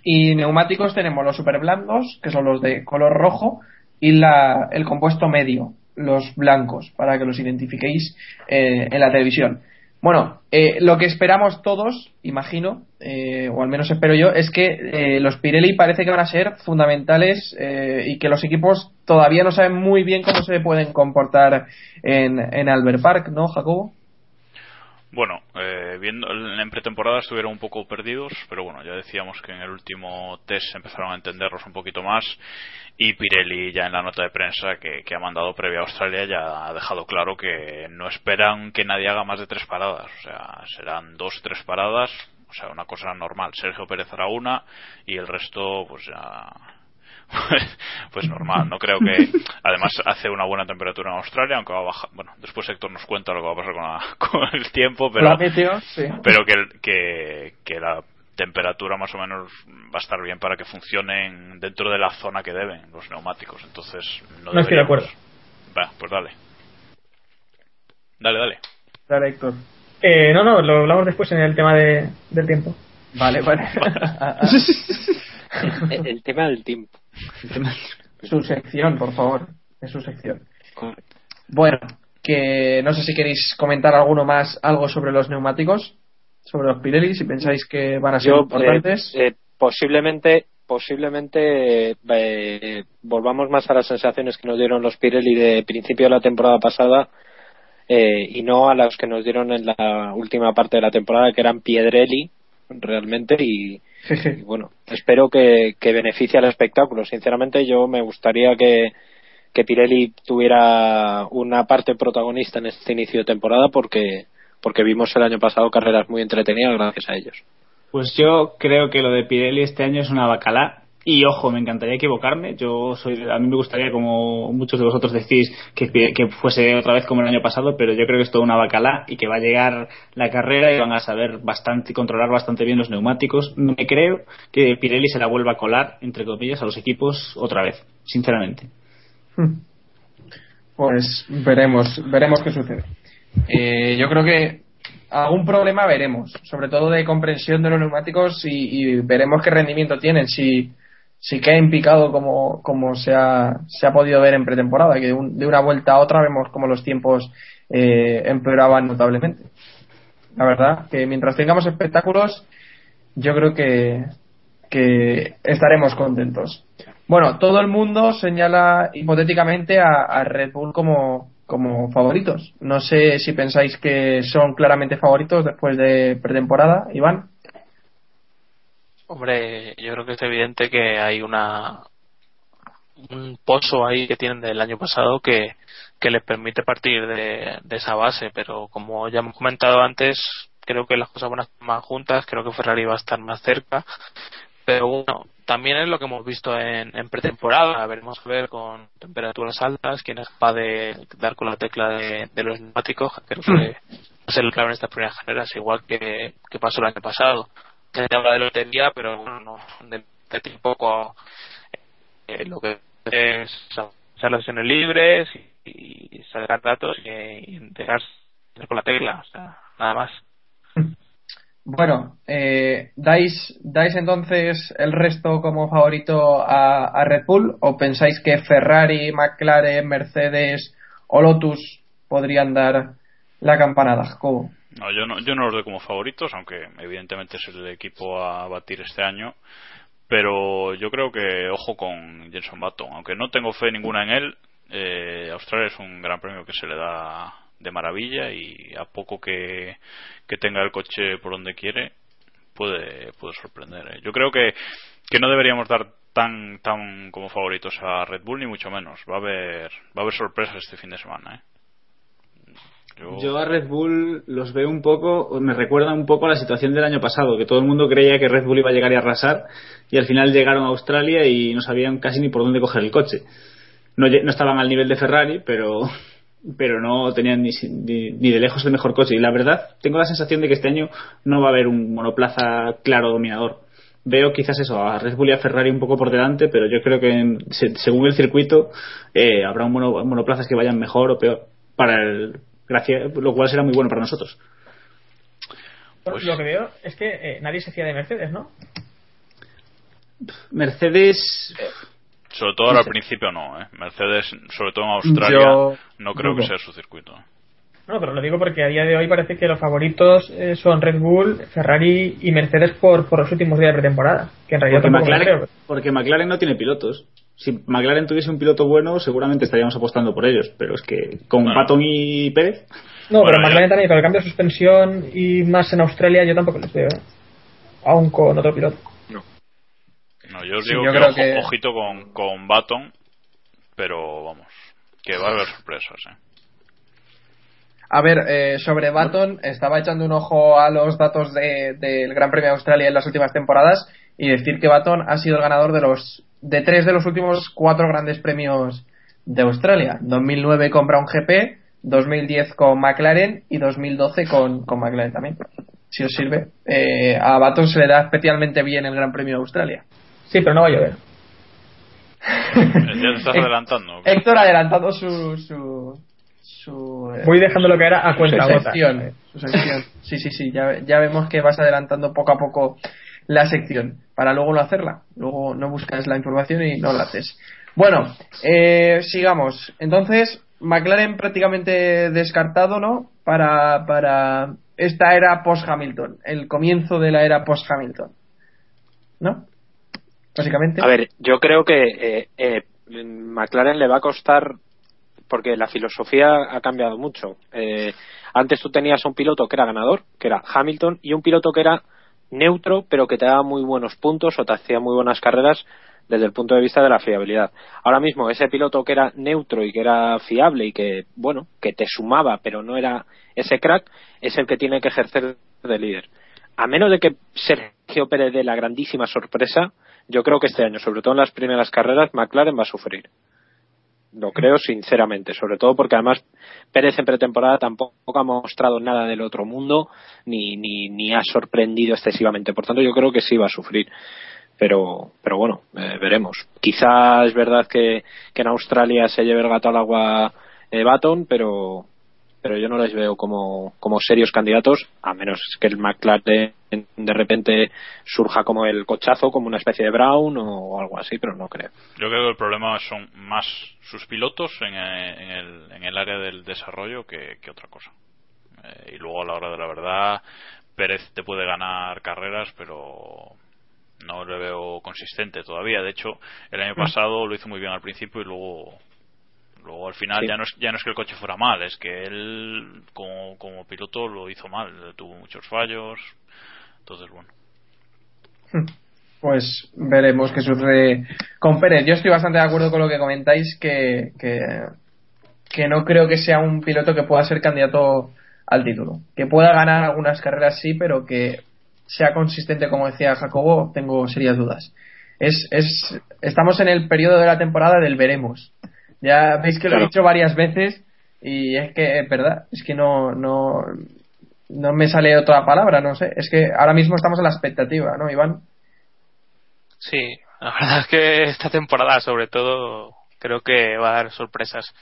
A: y neumáticos tenemos los super blandos, que son los de color rojo, y la, el compuesto medio, los blancos, para que los identifiquéis eh, en la televisión. Bueno, eh, lo que esperamos todos, imagino, eh, o al menos espero yo, es que eh, los Pirelli parece que van a ser fundamentales eh, y que los equipos todavía no saben muy bien cómo se pueden comportar en, en Albert Park, ¿no, Jacobo?
F: Bueno, eh, viendo en pretemporada estuvieron un poco perdidos, pero bueno, ya decíamos que en el último test empezaron a entenderlos un poquito más y Pirelli ya en la nota de prensa que, que ha mandado previa a Australia ya ha dejado claro que no esperan que nadie haga más de tres paradas, o sea, serán dos, tres paradas, o sea, una cosa normal. Sergio Pérez hará una y el resto pues ya pues normal, no creo que además hace una buena temperatura en Australia, aunque va a bajar, bueno, después Héctor nos cuenta lo que va a pasar con, la- con el tiempo, pero
A: La meteo, sí.
F: pero que, que, que la temperatura más o menos va a estar bien para que funcionen dentro de la zona que deben los neumáticos, entonces no,
E: No estoy de acuerdo.
F: Va, pues dale. Dale, dale.
A: Dale, Héctor.
E: Eh, no, no, lo hablamos después en el tema de, del tiempo.
A: Vale, vale.
H: El, el tema del tiempo.
A: su sección, por favor. Es su sección. Bueno, que no sé si queréis comentar alguno más, algo sobre los neumáticos, sobre los Pirelli, si pensáis que van a ser
H: Yo, eh,
A: importantes.
H: eh, posiblemente, posiblemente eh, volvamos más a las sensaciones que nos dieron los Pirelli de principio de la temporada pasada eh, y no a las que nos dieron en la última parte de la temporada, que eran Piedrelli realmente y, y bueno, espero que, que beneficie al espectáculo. Sinceramente, yo me gustaría que, que Pirelli tuviera una parte protagonista en este inicio de temporada porque porque vimos el año pasado carreras muy entretenidas gracias a ellos.
G: Pues yo creo que lo de Pirelli este año es una bacalá. Y ojo, me encantaría equivocarme. Yo soy, a mí me gustaría, como muchos de vosotros decís, que, que fuese otra vez como el año pasado, pero yo creo que es toda una bacalá y que va a llegar la carrera y van a saber bastante, controlar bastante bien los neumáticos. Me creo que Pirelli se la vuelva a colar, entre comillas, a los equipos otra vez, sinceramente.
A: Pues veremos, veremos qué sucede. Eh, yo creo que algún problema veremos, sobre todo de comprensión de los neumáticos y, y veremos qué rendimiento tienen. Si, si cae en picado como, como se, ha, se ha podido ver en pretemporada, que de, un- de una vuelta a otra vemos como los tiempos eh, empeoraban notablemente. La verdad, que mientras tengamos espectáculos, yo creo que, que estaremos contentos. Bueno, todo el mundo señala hipotéticamente a, a Red Bull como, como favoritos. No sé si pensáis que son claramente favoritos después de pretemporada, Iván.
D: Hombre, yo creo que es evidente que hay una un pozo ahí que tienen del año pasado que, que les permite partir de, de esa base, pero como ya hemos comentado antes, creo que las cosas van a estar más juntas, creo que Ferrari va a estar más cerca, pero bueno, también es lo que hemos visto en, en pretemporada, veremos a ver con temperaturas altas quién es capaz de dar con la tecla de, de los neumáticos, creo que va a ser el clave en estas primeras carreras, igual que, que pasó el año pasado. Se habla de lotería, pero bueno, no, de, de un eh, lo que es hacer las sesiones libres y, y sacar datos y, y dejarse con la tecla, o sea, nada más.
A: Bueno, eh, ¿dais, ¿dais entonces el resto como favorito a, a Red Bull o pensáis que Ferrari, McLaren, Mercedes o Lotus podrían dar la campanada, Jacobo?
F: No, yo no, yo no los doy como favoritos, aunque evidentemente es el equipo a batir este año. Pero yo creo que ojo con Jenson Button, aunque no tengo fe ninguna en él. eh, Australia es un gran premio que se le da de maravilla y a poco que, que tenga el coche por donde quiere puede puede sorprender. ¿eh? Yo creo que que no deberíamos dar tan tan como favoritos a Red Bull ni mucho menos. Va a haber va a haber sorpresas este fin de semana. ¿eh?
G: Yo a Red Bull los veo un poco, me recuerda un poco a la situación del año pasado, que todo el mundo creía que Red Bull iba a llegar y arrasar, y al final llegaron a Australia y no sabían casi ni por dónde coger el coche. No, no estaban al nivel de Ferrari, pero, pero no tenían ni, ni, ni de lejos el mejor coche. Y la verdad, tengo la sensación de que este año no va a haber un monoplaza claro dominador. Veo quizás eso, a Red Bull y a Ferrari un poco por delante, pero yo creo que según el circuito eh, habrá un mono- monoplazas que vayan mejor o peor, para el, lo cual será muy bueno para nosotros.
F: Pues-
E: Lo que veo es que eh, nadie se fía de Mercedes, ¿no?
G: Mercedes,
F: Sobre todo ahora
G: No
F: al principio no, ¿eh? Mercedes, sobre todo en Australia,
A: Yo
F: no creo que sea su circuito.
E: No, pero lo digo porque a día de hoy parece que los favoritos eh, son Red Bull, Ferrari y Mercedes por, por los últimos días de pretemporada. Que en realidad
G: porque
E: tampoco me
G: McLaren,
E: creo.
G: porque McLaren no tiene pilotos. Si McLaren tuviese un piloto bueno, seguramente estaríamos apostando por ellos, pero es que con
F: Bueno.
G: Baton y Pérez,
E: No,
F: Bueno,
E: pero
F: ya.
E: McLaren también con el cambio de suspensión y más en Australia yo tampoco les veo. ¿eh? Aún con otro piloto.
F: No, yo os
A: Sí,
F: digo
A: yo
F: que,
A: creo
F: ojo-
A: que-
F: ojito con, con Baton, pero vamos, que va a haber sorpresas, ¿eh?
A: A ver, eh, sobre Baton, estaba echando un ojo a los datos de- del Gran Premio de Australia en las últimas temporadas y decir que Baton ha sido el ganador de los de tres de los últimos cuatro grandes premios de Australia. 2009 con Brown GP, 2010 con McLaren y 2012 con, con McLaren también. Si os sirve. Eh, a Baton se le da especialmente bien el Gran Premio de Australia.
E: Sí, pero no va a llover.
F: Ya te estás adelantando.
A: Héctor adelantando su... su, su eh,
E: Voy dejando lo que era a cuenta
A: su sección, su sección. Sí, sí, sí, ya, ya vemos que vas adelantando poco a poco la sección para luego no hacerla. Luego no buscas la información y no la haces. Bueno, eh, sigamos. Entonces, McLaren prácticamente descartado, ¿no? Para, para esta era post-Hamilton, el comienzo de la era post-Hamilton. ¿No? Básicamente.
H: A ver, yo creo que eh, eh, McLaren le va a costar porque la filosofía ha cambiado mucho. Eh, antes tú tenías un piloto que era ganador, que era Hamilton, y un piloto que era neutro, pero que te daba muy buenos puntos o te hacía muy buenas carreras desde el punto de vista de la fiabilidad. Ahora mismo ese piloto que era neutro y que era fiable y que, bueno, que te sumaba, pero no era ese crack, es el que tiene que ejercer de líder. A menos de que Sergio Pérez dé la grandísima sorpresa, yo creo que este año, sobre todo en las primeras carreras, McLaren va a sufrir. Lo creo sinceramente, sobre todo porque además Pérez en pretemporada tampoco ha mostrado nada del otro mundo ni, ni, ni ha sorprendido excesivamente. Por tanto, yo creo que sí va a sufrir. Pero, pero bueno, eh, veremos. Quizás es verdad que, que en Australia se lleve el gato al agua eh, Baton, pero, pero yo no les veo como, como serios candidatos, a menos que el McLaren de repente surja como el cochazo, como una especie de Brown o algo así, pero no creo.
F: Yo creo que el problema son más sus pilotos en, eh, en el, en el área del desarrollo que, que otra cosa. Eh, y luego a la hora de la verdad, Pérez te puede ganar carreras, pero no le veo consistente todavía. De hecho, el año pasado lo hizo muy bien al principio y luego luego al final
H: Sí.
F: ya no es ya no es que el coche fuera mal es que él como, como piloto lo hizo mal tuvo muchos fallos entonces bueno
A: pues veremos qué sucede con Pérez. Yo estoy bastante de acuerdo con lo que comentáis, que, que, que no creo que sea un piloto que pueda ser candidato al título. Que pueda ganar algunas carreras sí, pero que sea consistente, como decía Jacobo, tengo serias dudas. Es, es, estamos en el periodo de la temporada del veremos. Ya veis que lo he dicho varias veces y es que es verdad, es que no, no, no me sale otra palabra, no sé. Es que ahora mismo estamos en la expectativa, ¿no, Iván?
D: Sí, la verdad es que esta temporada, sobre todo, creo que va a dar sorpresas.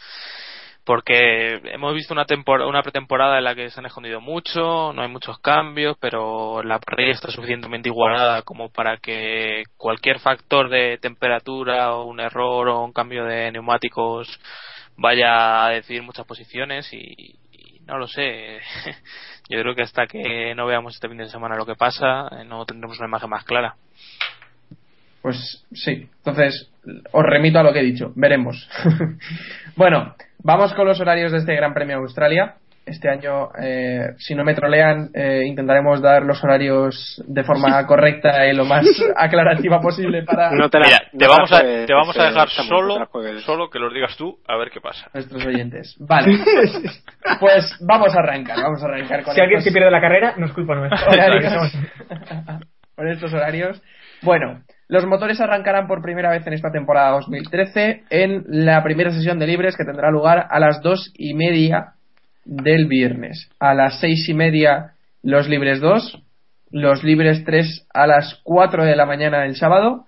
D: Porque hemos visto una, tempor- una pretemporada en la que se han escondido mucho, no hay muchos cambios, pero la parrilla está suficientemente igualada como para que cualquier factor de temperatura o un error o un cambio de neumáticos vaya a decidir muchas posiciones y, y no lo sé. Yo creo que hasta que no veamos este fin de semana lo que pasa, eh, no tendremos una imagen más clara.
A: Pues sí, entonces os remito a lo que he dicho, veremos. bueno, vamos con los horarios de este Gran Premio de Australia. Este año, eh, si no me trolean, eh, intentaremos dar los horarios de forma correcta y lo más aclarativa posible para
H: No te la-
F: Mira,
H: no
F: te
H: la
F: vamos, a,
H: juegues,
F: te vamos a dejar solo, solo que los digas tú, a ver qué pasa.
A: nuestros oyentes. Vale, pues vamos a arrancar, vamos a arrancar con
E: Si alguien se pierde la carrera, no es culpa nuestra.
A: con estos horarios. Bueno, Los motores arrancarán por primera vez en esta temporada 2013 en la primera sesión de libres que tendrá lugar a las dos y media del viernes. A las seis y media los libres 2, los libres 3 a las 4 de la mañana el sábado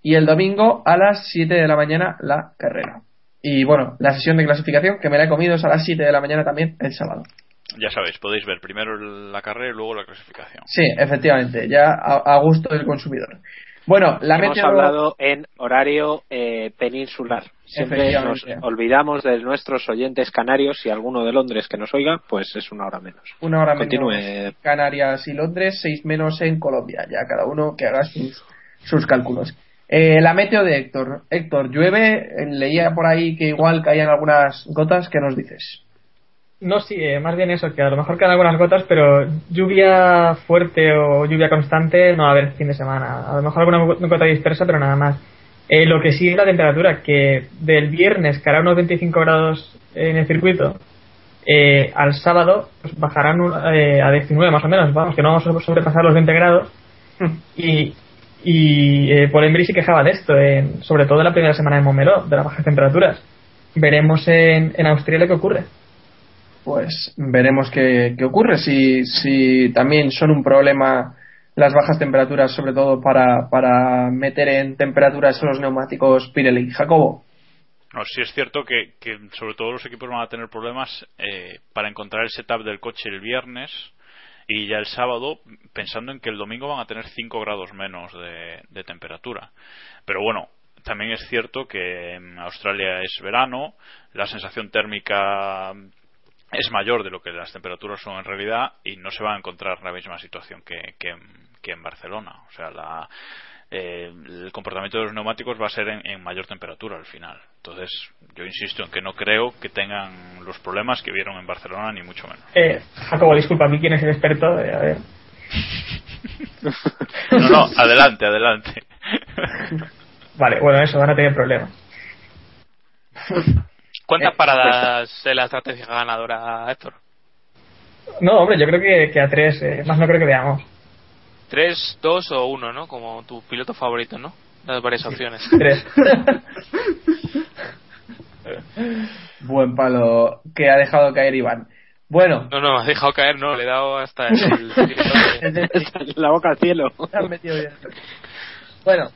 A: y el domingo a las 7 de la mañana la carrera. Y bueno, la sesión de clasificación que me la he comido es a las 7 de la mañana también el sábado.
F: Ya sabéis, podéis ver primero la carrera y luego la clasificación.
A: Sí, efectivamente, ya a, a gusto del consumidor. Bueno, la
H: Hemos
A: meteo-
H: hablado en horario eh, peninsular. Siempre nos olvidamos de nuestros oyentes canarios y alguno de Londres que nos oiga, pues es una hora menos.
A: Una hora
H: Continúe.
A: menos Canarias y Londres, seis menos en Colombia. Ya cada uno que haga sus, sus cálculos. Eh, la meteo de Héctor. Héctor, llueve. Eh, Leía por ahí que igual caían algunas gotas. ¿Qué nos dices?
E: No, sí, eh, más bien eso, que a lo mejor quedan algunas gotas, pero lluvia fuerte o lluvia constante no va a haber fin de semana. A lo mejor alguna go- gota dispersa, pero nada más. Eh, lo que sí es la temperatura, que del viernes que hará unos 25 grados en el circuito, eh, al sábado pues bajarán un- eh, a 19 más o menos, vamos, que no vamos a sobrepasar los 20 grados. y y eh, Paul Embry se quejaba de esto, sobre todo en la primera semana de Montmeló, de las bajas temperaturas. Veremos en, en Australia qué ocurre.
A: Pues veremos qué, qué ocurre. Si, si también son un problema las bajas temperaturas, sobre todo para, para meter en temperaturas los neumáticos Pirelli. Jacobo.
F: No, sí es cierto que, que sobre todo los equipos van a tener problemas eh, para encontrar el setup del coche el viernes y ya el sábado, pensando en que el domingo van a tener 5 grados menos de, de temperatura. Pero bueno, también es cierto que en Australia es verano, la sensación térmica es mayor de lo que las temperaturas son en realidad y no se va a encontrar la misma situación que, que, en- que en Barcelona. O sea, la, eh, el comportamiento de los neumáticos va a ser en, en mayor temperatura al final. Entonces, yo insisto en que no creo que tengan los problemas que vieron en Barcelona, ni mucho menos.
E: Eh, Jacobo, disculpa, aquí quién es el experto. Eh, a ver.
F: No, no, adelante, adelante.
E: Vale, bueno, eso, van a tener problemas.
D: ¿Cuántas
E: Eh,
D: paradas en la estrategia ganadora, Héctor?
E: No, hombre, yo creo que, que a tres, eh, más no creo que veamos.
D: ¿Tres, dos o uno, no? Como tu piloto favorito, ¿no? Las varias opciones.
E: Tres.
A: Buen palo que ha dejado caer Iván. Bueno,
D: No, no, has dejado caer, no, le he dado hasta el...
H: la boca al cielo.
A: Se han metido bien. Bueno,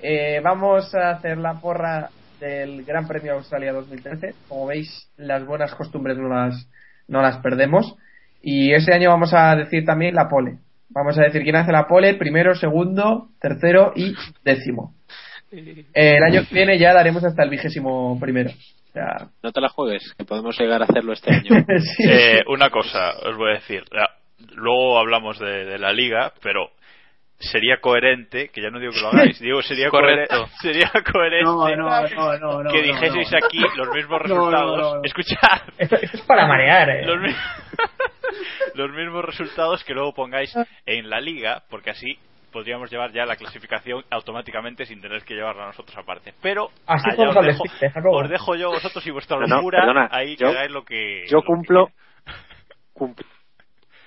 A: eh, vamos a hacer la porra del Gran Premio de Australia 2013. Como veis, las buenas costumbres no las, no las perdemos. Y ese año vamos a decir también la pole. Vamos a decir quién hace la pole, primero, segundo, tercero y décimo. El año que viene ya daremos hasta el vigésimo primero. O sea,
H: No te la juegues, que podemos llegar a hacerlo este año.
A: sí.
F: Eh, una cosa os voy a decir. Ah, Luego hablamos de, de la liga, pero sería coherente, que ya no digo que lo hagáis, digo sería
D: Correcto.
F: coherente, sería coherente
G: No, no, no, no, no.
F: que dijeseis
G: no.
F: aquí los mismos
G: No, no,
F: resultados.
G: no, no.
F: Escuchad,
E: Esto, esto es para marear, eh.
F: los, mi- los mismos resultados que luego pongáis en la liga, porque así podríamos llevar ya la clasificación automáticamente sin tener que llevarla nosotros aparte. Pero
E: Así
F: allá os, dejo,
E: Jacobo.
F: os dejo yo vosotros y vuestra
H: No, no,
F: locura
H: perdona,
F: ahí
H: yo-
F: que hagáis lo que
H: Yo
F: lo que
H: cumplo.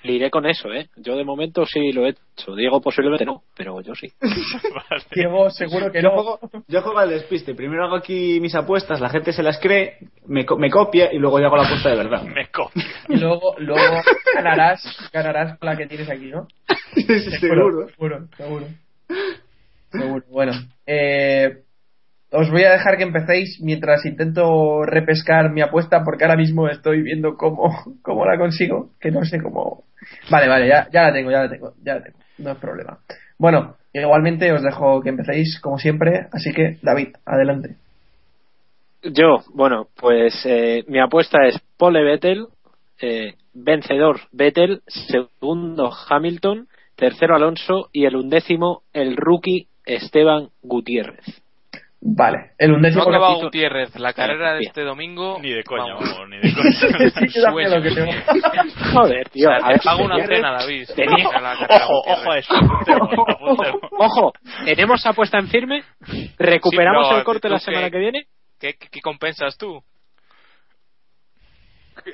H: Cumpliré con eso, ¿eh? Yo de momento sí lo he hecho. Diego posiblemente no, pero yo sí.
F: Vale.
A: Diego, seguro que
G: Yo
A: no.
G: juego, yo juego al despiste. Primero hago aquí mis apuestas, la gente se las cree, me, co- me copia y luego yo hago la apuesta de verdad.
F: Me copio.
A: Y luego, luego ganarás, ganarás con la que tienes aquí, ¿no?
G: Seguro.
A: Seguro, seguro. Seguro. Bueno, eh, os voy a dejar que empecéis mientras intento repescar mi apuesta porque ahora mismo estoy viendo cómo, cómo la consigo, que no sé cómo. Vale, vale, ya, ya la tengo, ya la tengo, ya la tengo, no es problema. Bueno, igualmente os dejo que empecéis como siempre, así que David, adelante.
H: Yo, bueno, pues eh, mi apuesta es Pole Vettel, eh, vencedor Vettel, segundo Hamilton, tercero Alonso y el undécimo el rookie Esteban Gutiérrez.
A: Vale, el undécimo
D: No acaba
A: capítulo-
D: Gutiérrez, la carrera de este domingo.
F: Ni de coña,
D: vamos.
F: vamos, ni de coña.
A: Sí, que tengo.
H: Joder, tío.
D: O sea,
H: a ver,
D: te pago una cena, David.
H: tenía-
F: Ojo, ojo a eso, apuntemos, apuntemos.
H: Ojo, tenemos apuesta en firme. Recuperamos
D: Sí, pero
H: el corte la semana
D: qué-
H: que viene.
D: ¿Qué, qué, qué compensas tú?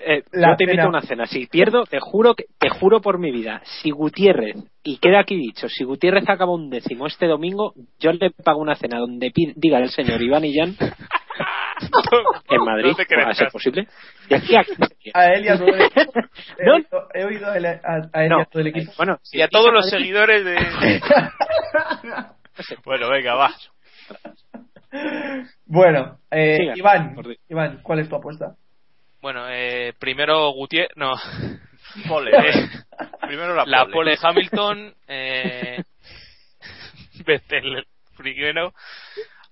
H: Eh,
A: La
H: yo te invito
A: cena.
H: a una cena. Si pierdo, te juro que, te juro por mi vida, si Gutiérrez, y queda aquí dicho, si Gutiérrez acaba un décimo este domingo, yo le pago una cena donde pi- diga el señor Iván y Jan en Madrid,
F: No
H: a ser posible. Y aquí a
A: A él y a todo el equipo. He
H: No.
A: oído- He oído a él, a, a él y
H: No.
A: a todo el equipo.
H: Bueno,
D: Y a todos los seguidores de.
F: Bueno, venga, va.
A: Bueno, eh,
H: Siga,
A: Iván. Iván, ¿cuál es tu apuesta?
D: Bueno, eh, primero Gutiérrez. No.
F: Pole.
D: Eh,
F: Primero la,
D: la
F: pole.
D: pole Hamilton. Eh, Vettel primero.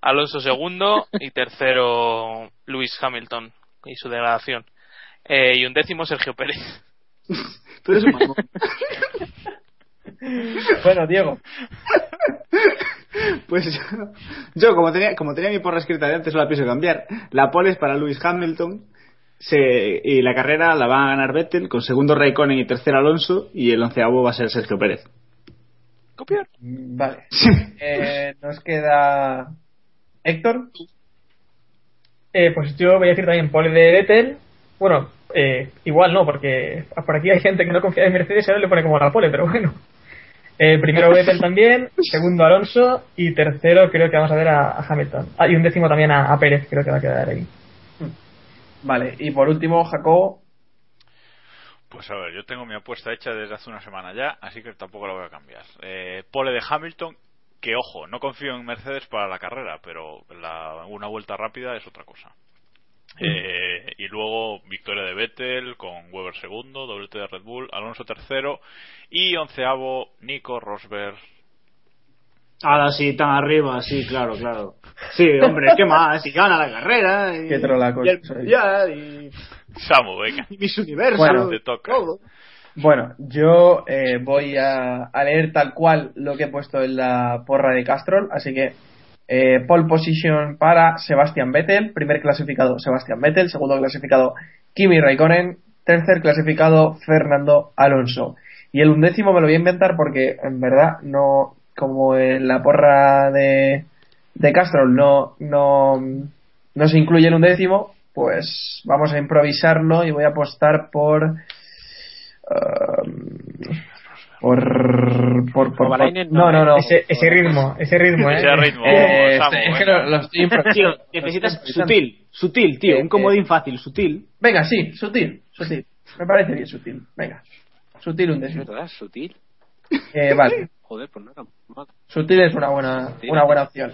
D: Alonso segundo. Y tercero Luis Hamilton. Y su degradación. Eh, y un décimo Sergio Pérez.
G: Tú eres un mamón.
A: Bueno, Diego.
G: Pues yo, yo, como tenía como tenía mi porra escrita de antes, no la pienso cambiar. La pole es para Lewis Hamilton. Se, y la carrera la va a ganar Vettel con segundo Raikkonen y tercero Alonso. Y el onceavo va a ser Sergio Pérez.
D: Copiar.
A: Mm, Vale. Eh, nos queda Héctor.
E: Eh, pues yo voy a decir también pole de Vettel. Bueno, eh, igual no, porque por aquí hay gente que no confía en Mercedes y ahora le pone como la pole, pero bueno. Eh, primero Vettel también, segundo Alonso y tercero creo que vamos a ver a, a Hamilton. Ah, y un décimo también a, a Pérez, creo que va a quedar ahí.
A: Vale, y por último, Jacobo.
F: Pues a ver, yo tengo mi apuesta hecha desde hace una semana ya, así que tampoco la voy a cambiar. Eh, pole de Hamilton, que ojo, no confío en Mercedes para la carrera, pero la- una vuelta rápida es otra cosa. Eh, y luego victoria de Vettel con Weber segundo, doblete de Red Bull, Alonso tercero y onceavo Nico Rosberg.
G: Ahora sí, tan arriba, sí, claro, claro. Sí, hombre, ¿qué más? Y gana la carrera. Y,
A: Qué trolacos
G: y el mundial, y,
F: Samu, venga.
G: y Miss Universo.
A: Bueno.
F: Te toca.
G: todo.
A: Bueno, yo eh, voy a, a leer tal cual lo que he puesto en la porra de Castrol, así que eh, pole position para Sebastian Vettel, primer clasificado Sebastian Vettel, segundo clasificado Kimi Raikkonen, tercer clasificado Fernando Alonso. Y el undécimo me lo voy a inventar porque en verdad no, como en la porra de, de Castrol no, no, no se incluye el undécimo, pues vamos a improvisarlo y voy a apostar por Um, por, por, por, no, no, no.
E: Ese, ese ritmo, ese ritmo, ¿eh?
F: Ese ritmo,
A: Eh,
F: Samu,
A: es que lo, lo estoy.
G: Tío, necesitas sutil, sutil, tío.
A: Eh,
G: Un comodín fácil, sutil.
A: Venga, sí, sutil, sutil. Me parece bien sutil. Venga. Sutil un décimo.
H: sutil.
A: Eh, vale.
H: Joder, pues no era mal.
A: Sutil es una buena, una buena opción.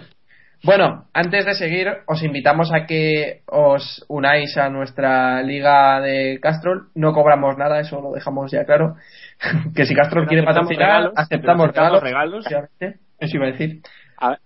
A: Bueno, antes de seguir, os invitamos a que os unáis a nuestra liga de Castrol. No cobramos nada, eso lo dejamos ya claro. que si Castrol quiere patrocinar,
G: regalos,
A: aceptamos
G: aceptamos
A: regalos.
G: regalos.
A: Eso iba a decir.
H: A ver,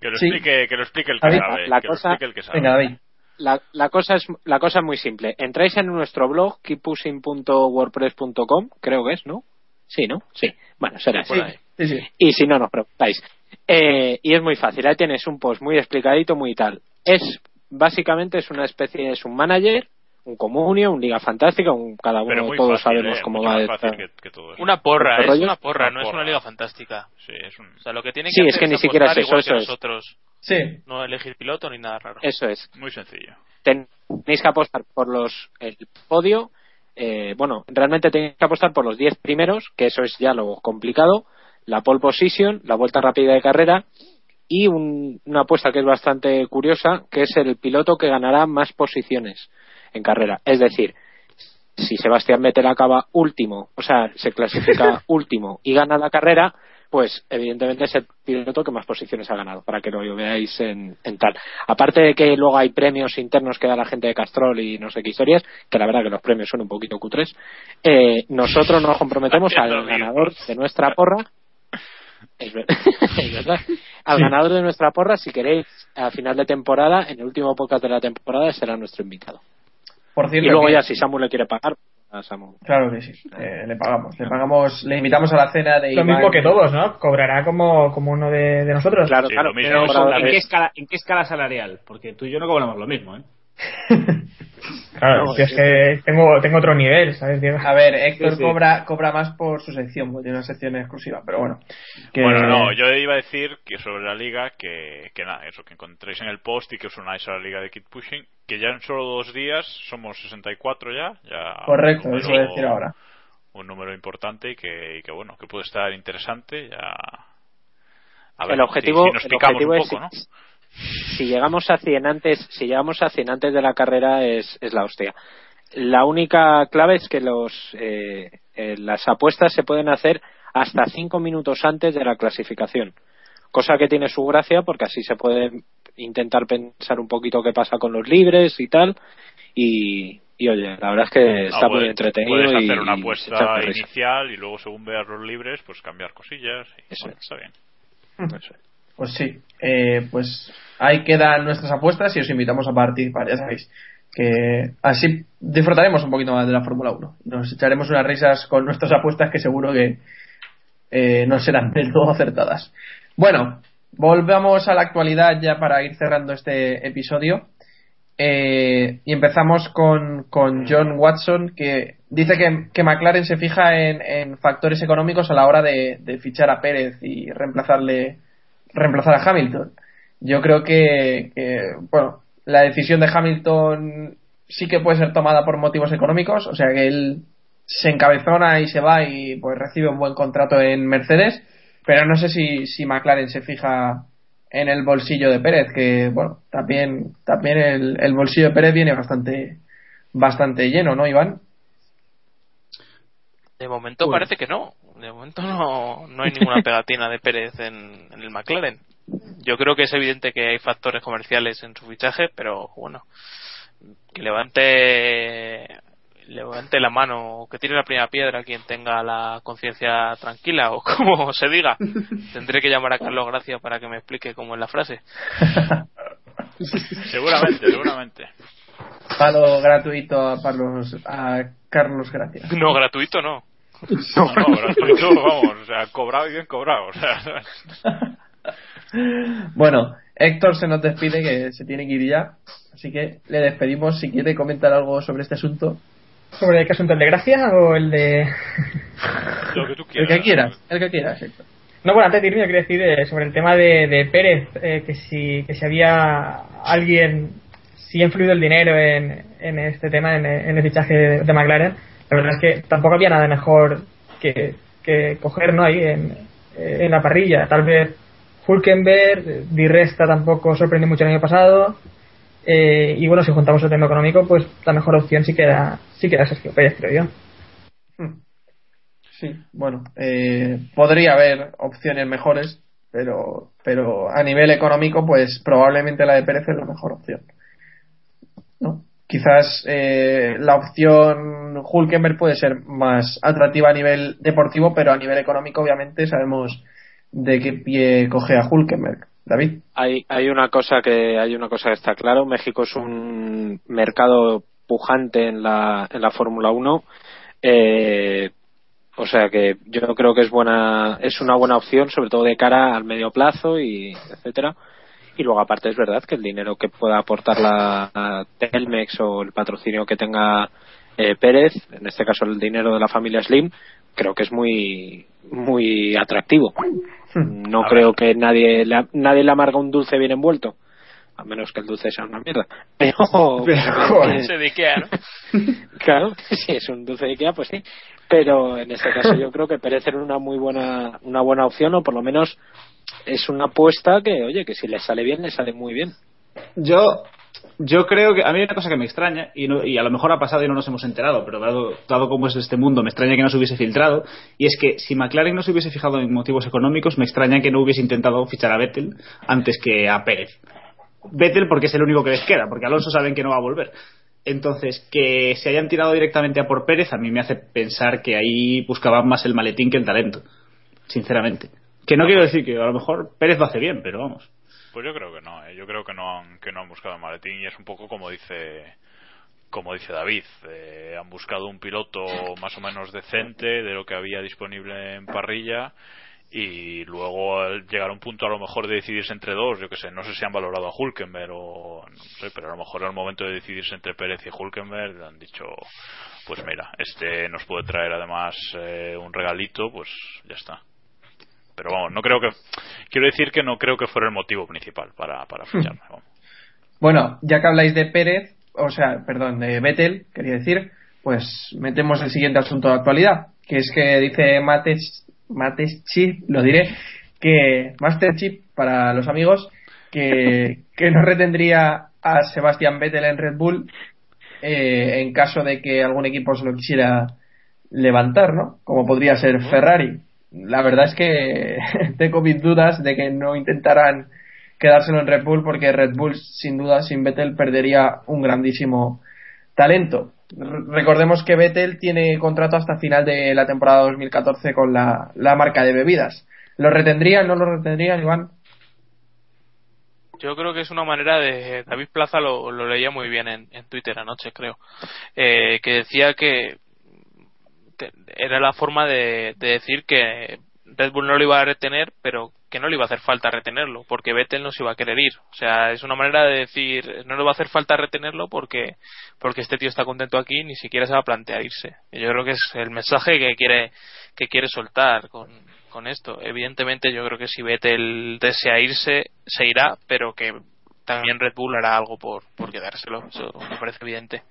F: Que lo
A: Sí.
F: explique, que lo explique el que
A: David,
F: sabe.
H: la
F: que lo
H: cosa-
F: explique el que sabe.
A: Venga, David.
H: la, la cosa es la cosa es muy simple. Entráis en nuestro blog keeppushing.wordpress.com, creo que es, ¿no? Sí, ¿no? Sí. Bueno, será
F: Por
H: así.
F: ahí.
A: Sí, sí.
H: Y si no, nos preguntáis. Eh, y es muy fácil. Ahí tienes un post muy explicadito, muy tal. Es básicamente es una especie, es un manager, un comunio, un liga fantástica, un cada
F: Pero
H: uno
F: muy
H: todos
F: fácil,
H: sabemos
F: eh,
H: cómo va.
F: más
H: de-
F: fácil que, que todo.
D: Una porra,
H: ¿Otro
D: es
H: rollo?
D: una porra,
F: Una
D: no es una liga fantástica.
F: Sí, es un...
D: O sea, lo que tienen
H: Sí,
D: que
H: es
D: hacer
H: que
D: es
H: ni siquiera es
D: apostar
H: eso,
D: igual
H: eso
D: que
H: es.
D: nosotros.
A: Sí.
D: No elegir piloto ni nada raro.
H: Eso es.
F: muy sencillo.
H: Tenéis que apostar por los el podio. Eh, bueno, realmente tenéis que apostar por los 10 primeros, que eso es ya lo complicado. La pole position, la vuelta rápida de carrera y un- una apuesta que es bastante curiosa, que es el piloto que ganará más posiciones en carrera. Es decir, si Sebastián Vettel acaba último, o sea, se clasifica último y gana la carrera, pues evidentemente es el piloto que más posiciones ha ganado, para que lo veáis en, en tal. Aparte de que luego hay premios internos que da la gente de Castrol y no sé qué historias, que la verdad que los premios son un poquito cutres, eh, nosotros nos comprometemos al ganador de nuestra porra es ver- es verdad. Al ganador de nuestra porra, si queréis, a final de temporada, en el último podcast de la temporada, será nuestro invitado.
A: Por
H: Y
A: cierto,
H: luego
A: que-
H: ya, si Samu le quiere pagar, a Samu.
A: Claro que sí. Eh, le pagamos. Le pagamos, le invitamos a la cena de
E: Lo
A: Iván.
E: mismo que todos, ¿no? Cobrará como, como uno de, de nosotros.
H: Claro,
F: Sí,
H: claro.
F: lo mismo.
H: pero
G: ¿En qué, escala, ¿En qué escala salarial? Porque tú y yo no cobramos lo mismo, ¿eh?
E: Claro,
A: No,
E: si es que tengo, tengo otro nivel, ¿sabes, Diego?
A: A ver, Héctor
G: Sí, sí.
A: Cobra, cobra más por su sección, porque tiene una sección exclusiva, pero bueno. que-
F: Bueno, no, yo iba a decir que sobre la liga, que, que nada, eso, que encontréis en el post y que os unáis a la liga de Kid Pushing, que ya en solo dos días somos 64 ya. ya
A: Correcto,
F: un
A: eso voy a
F: número-
A: decir ahora.
F: Un número importante y que, y que bueno, que puede estar interesante ya. A
H: el objetivo,
F: si, si nos
H: el objetivo
F: un
H: es
F: poco, ¿no?
H: si llegamos a 100 antes, si llegamos a 100 antes de la carrera es, es la hostia. La única clave es que los eh, eh, las apuestas se pueden hacer hasta 5 minutos antes de la clasificación. Cosa que tiene su gracia porque así se puede intentar pensar un poquito qué pasa con los libres y tal. Y, y oye, la verdad es que está
F: Ah,
H: muy
F: puedes-
H: entretenido.
F: Puedes
H: y,
F: hacer una
H: y
F: apuesta inicial y luego según veas los libres, pues cambiar cosillas. Y,
H: Eso
F: bueno,
H: es.
F: Está bien.
H: Eso es.
A: Pues sí, eh, pues ahí quedan nuestras apuestas y os invitamos a participar, ya sabéis. Que así disfrutaremos un poquito más de la Fórmula 1. Nos echaremos unas risas con nuestras apuestas que seguro que eh, no serán del todo acertadas. Bueno, volvamos a la actualidad ya para ir cerrando este episodio. Eh, y empezamos con, con John Watson, que dice que, que McLaren se fija en, en factores económicos a la hora de, fichar a Pérez y reemplazarle, reemplazar a Hamilton. Yo creo que, que, bueno, la decisión de Hamilton sí que puede ser tomada por motivos económicos, o sea que él se encabezona y se va y pues recibe un buen contrato en Mercedes, pero no sé si, si McLaren se fija en el bolsillo de Pérez, que bueno, también, también el, el bolsillo de Pérez viene bastante, bastante lleno, ¿no, Iván?
D: De momento
A: Uy.
D: parece que no. De momento no, no hay ninguna pegatina de Pérez en, en el McLaren. Yo creo que es evidente que hay factores comerciales en su fichaje, pero bueno, que levante levante la mano, que tire la primera piedra quien tenga la conciencia tranquila o como se diga. Tendré que llamar a Carlos Gracia para que me explique cómo es la frase.
F: Seguramente, seguramente.
A: Palo gratuito a, Carlos, a Carlos Gracias.
D: No, gratuito no.
F: No, no, gratuito, vamos, o sea, cobrado y bien cobrado. O sea,
A: Bueno, Héctor se nos despide que se tiene que ir ya, así que le despedimos. Si quiere comentar algo sobre este asunto,
E: ¿Sobre qué asunto? ¿El de Gracia o el de.?
F: lo que tú
A: el
F: quieras.
A: que quieras, el que quieras, Héctor.
E: No, bueno, antes de irme, yo quería decir eh, sobre el tema de, de Pérez, eh, que, si, que si había alguien, si ha influido el dinero en, en este tema, en, en el fichaje de, de McLaren. La verdad es que tampoco había nada mejor que, que coger ¿no? ahí en, en la parrilla. Tal vez Hulkenberg, Di Resta tampoco sorprendió mucho el año pasado. Eh, y bueno, si juntamos el tema económico, pues la mejor opción sí queda, sí queda Sergio Pérez, creo yo.
A: Sí, bueno, eh, podría haber opciones mejores, pero, pero a nivel económico, pues probablemente la de Pérez es la mejor opción. ¿No? Quizás eh, la opción Hulkenberg puede ser más atractiva a nivel deportivo, pero a nivel económico, obviamente, sabemos de qué pie coge a Hulkenberg. David.
H: Hay, hay una cosa que hay una cosa que está claro. México es un mercado pujante en la, en la Fórmula 1. Eh, o sea que yo creo que es buena, es una buena opción, sobre todo de cara al medio plazo y etcétera. Y luego aparte es verdad que el dinero que pueda aportar la, Telmex o el patrocinio que tenga eh, Pérez, en este caso el dinero de la familia Slim, creo que es muy muy atractivo. No
F: A
H: creo que nadie le, nadie le amarga un dulce bien envuelto. A menos que el dulce sea una mierda. Pero,
E: joder.
D: Se de Ikea, ¿no?
H: claro, si es un dulce de Ikea, pues sí. Pero en este caso yo creo que Pérez era una muy buena, una buena opción, o por lo menos es una apuesta que, oye, que si le sale bien, le sale muy bien.
G: Yo, yo creo que a mí hay una cosa que me extraña, y, no- y a lo mejor ha pasado y no nos hemos enterado, pero dado, dado cómo es este mundo, me extraña que no se hubiese filtrado, y es que si McLaren no se hubiese fijado en motivos económicos, me extraña que no hubiese intentado fichar a Vettel antes que a Pérez. Vettel porque es el único que les queda, porque Alonso saben que no va a volver. Entonces, que se hayan tirado directamente a por Pérez a mí me hace pensar que ahí buscaban más el maletín que el talento, sinceramente. Que no quiero decir que a lo mejor Pérez lo hace bien, pero vamos.
F: Pues yo creo que no, ¿eh? yo creo que no han, que no han buscado el maletín y es un poco como dice como dice David, eh, han buscado un piloto más o menos decente de lo que había disponible en parrilla y luego al llegar a un punto a lo mejor de decidirse entre dos, yo que sé, no sé si han valorado a Hulkenberg o no sé, pero a lo mejor el momento de decidirse entre Pérez y Hulkenberg han dicho, pues mira, este nos puede traer además eh, un regalito, pues ya está. Pero vamos, no creo que, quiero decir que no creo que fuera el motivo principal para, para ficharme. vamos.
A: Bueno, ya que habláis de Pérez, o sea, perdón, de Vettel, quería decir, pues metemos el siguiente asunto de actualidad, que es que dice Mates, Mates Chip, lo diré, que Master Chip para los amigos, que, que no retendría a Sebastián Vettel en Red Bull eh, en caso de que algún equipo se lo quisiera levantar, ¿no? Como podría ser Ferrari. La verdad es que tengo mis dudas de que no intentaran quedárselo en Red Bull porque Red Bull sin duda sin Vettel perdería un grandísimo talento. Recordemos que Vettel tiene contrato hasta final de la temporada 2014 con la, marca de bebidas. ¿Lo retendrían? ¿No lo retendrían, Iván?
D: Yo creo que es una manera de. David Plaza lo, leía muy bien en, en Twitter anoche, creo. Eh, que decía que era la forma de, de decir que Red Bull no lo iba a retener, pero que no le iba a hacer falta retenerlo, porque Vettel no se iba a querer ir. O sea, es una manera de decir, no le va a hacer falta retenerlo porque, porque este tío está contento aquí, ni siquiera se va a plantear irse. Y yo creo que es el mensaje que quiere, que quiere soltar con, con esto. Evidentemente, yo creo que si Vettel desea irse, se irá, pero que también Red Bull hará algo por, por quedárselo. Eso me parece evidente.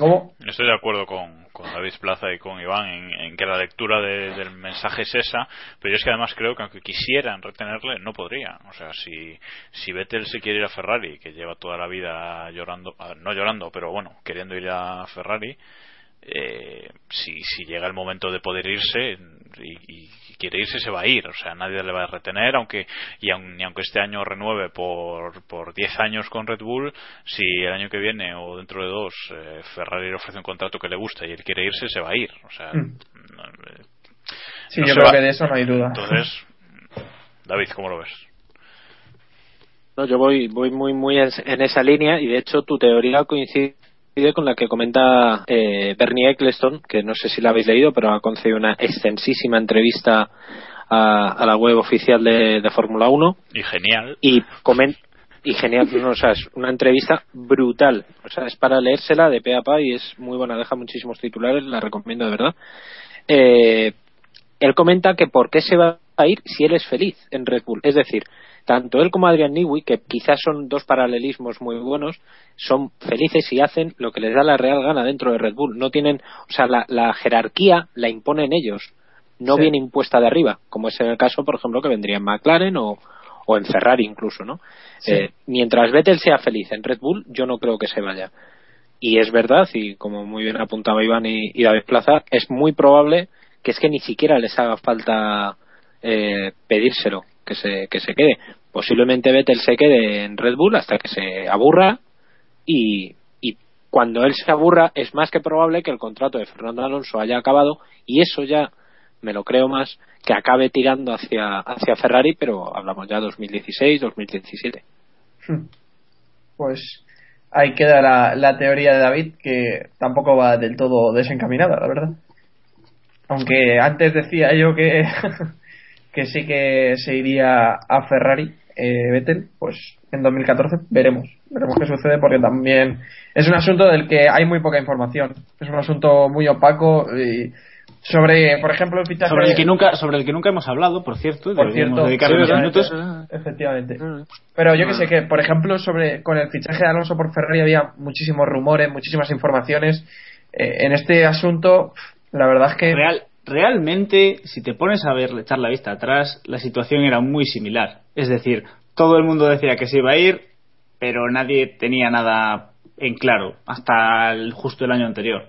A: ¿Cómo?
F: Estoy de acuerdo con, con David Plaza y con Iván en, en que la lectura de- del mensaje es esa, pero yo es que además creo que aunque quisieran retenerle, no podrían. O sea, si, si Vettel se quiere ir a Ferrari, que lleva toda la vida llorando, a ver, no llorando, pero bueno, queriendo ir a Ferrari, eh, si, si llega el momento de poder irse y, y quiere irse se va a ir o sea nadie le va a retener aunque y aun- y aunque este año renueve por por 10 años con Red Bull si el año que viene o dentro de dos eh, Ferrari le ofrece un contrato que le gusta y él quiere irse se va a ir o sea
A: Mm.
F: no, eh,
A: Sí,
F: no
A: yo
F: se
A: creo
F: va-
A: que de eso no hay duda.
F: entonces David cómo lo ves
H: No, yo voy, voy muy, muy en, en esa línea y de hecho tu teoría coincide con la que comenta eh, Bernie Eccleston, que no sé si la habéis leído, pero ha concedido una extensísima entrevista a, a la web oficial de, de Fórmula 1
F: y genial.
H: Y comen y genial, no, o sea, es una entrevista brutal, o sea, es para leérsela de pe a pa y es muy buena, deja muchísimos titulares, la recomiendo de verdad. Eh, él comenta que por qué se va a ir si él es feliz en Red Bull, es decir, tanto él como Adrian Newey, que quizás son dos paralelismos muy buenos, son felices y hacen lo que les da la real gana dentro de Red Bull. No tienen, o sea, la, la jerarquía la imponen ellos, no
A: Sí.
H: viene impuesta de arriba, como es en el caso, por ejemplo, que vendría en McLaren o, o en Ferrari incluso, ¿no?
A: Sí.
H: Eh, mientras Vettel sea feliz en Red Bull, yo no creo que se vaya. Y es verdad, y como muy bien apuntaba Iván y, y David Plaza, es muy probable que es que ni siquiera les haga falta eh, pedírselo, que se, que se quede. Posiblemente Vettel se quede en Red Bull hasta que se aburra y, y cuando él se aburra es más que probable que el contrato de Fernando Alonso haya acabado y eso ya me lo creo más que acabe tirando hacia, hacia Ferrari, pero hablamos ya 2016, 2017.
A: Pues ahí queda la, la teoría de David, que tampoco va del todo desencaminada, la verdad. Aunque antes decía yo que, que sí que se iría a Ferrari, eh, Vettel, pues en 2014 veremos. Veremos qué sucede porque también es un asunto del que hay muy poca información. Es un asunto muy opaco y sobre, por ejemplo, el fichaje
G: Sobre el que nunca, sobre el que nunca hemos hablado, por cierto,
A: por cierto,
G: dedicarle unos minutos.
A: efectivamente. Pero yo que sé que, por ejemplo, sobre con el fichaje de Alonso por Ferrari había muchísimos rumores, muchísimas informaciones. Eh, en este asunto, la verdad es que
G: Real, realmente, si te pones a ver, echar la vista atrás, la situación era muy similar. Es decir, todo el mundo decía que se iba a ir, pero nadie tenía nada en claro hasta el- justo el año anterior.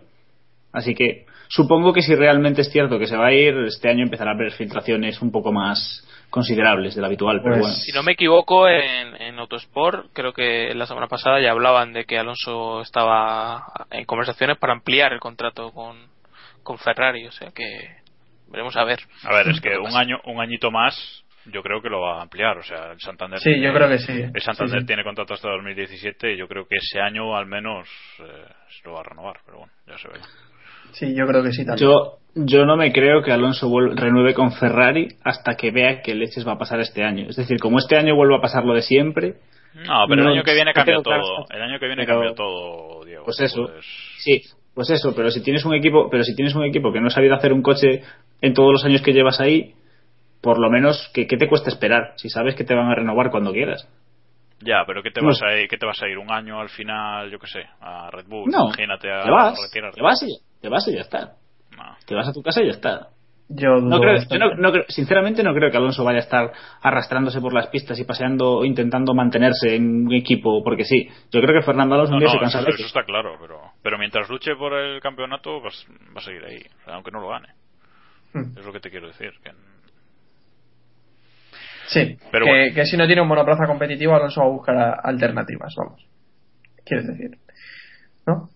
G: Así que supongo que si realmente es cierto que se va a ir, este año empezará a haber filtraciones un poco más considerables del habitual. Pero
A: Pues-
G: bueno.
D: Si no me equivoco, en, en Autosport, creo que la semana pasada ya hablaban de que Alonso estaba en conversaciones para ampliar el contrato con, con Ferrari, o sea que veremos a ver.
F: a ver es que un año un añito más yo creo que lo va a ampliar o sea el Santander
A: Sí, yo creo que sí.
F: el Santander
A: Sí, sí.
F: tiene contrato hasta 2017 y yo creo que ese año al menos eh, se lo va a renovar pero bueno ya se ve
A: Sí, yo creo que sí también.
G: Yo, yo no me creo que Alonso renueve con Ferrari hasta que vea que leches va a pasar este año. Es decir, como este año vuelve a pasar lo de siempre.
F: No, pero el
G: no-
F: año que viene cambia
G: tengo claro.
F: todo. El año que viene
G: Pero-
F: cambia todo, Diego.
G: Pues eso.
F: Pues-
G: Sí, pues eso, pero si tienes un equipo, pero si tienes un equipo que no ha sabido hacer un coche en todos los años que llevas ahí, por lo menos, ¿qué, qué te cuesta esperar? Si sabes que te van a renovar cuando quieras.
F: Ya, pero ¿qué te,
G: No
F: vas a ir, ¿qué te vas a ir? ¿Un año al final, yo qué sé, a Red Bull?
G: No,
F: Imagínate a,
G: te vas,
F: retirarte.
G: te vas, y, te vas y ya está. Te vas a tu casa y ya está.
A: Yo
G: No creo,
A: bastante.
G: yo no- no creo- sinceramente no creo que Alonso vaya a estar arrastrándose por las pistas y paseando, intentando mantenerse en un equipo porque sí. Yo creo que Fernando Alonso
F: No,
G: se
F: eso,
G: cansará.
F: eso está claro, pero, pero mientras luche por el campeonato, pues va a seguir ahí, o sea, aunque no lo gane.
A: Hmm.
F: Es lo que te quiero decir. Que...
A: Sí,
F: Pero
A: que,
F: bueno.
A: que si no tiene un monoplaza competitivo, Alonso va a buscar a- alternativas, vamos. ¿Quieres decir? ¿No?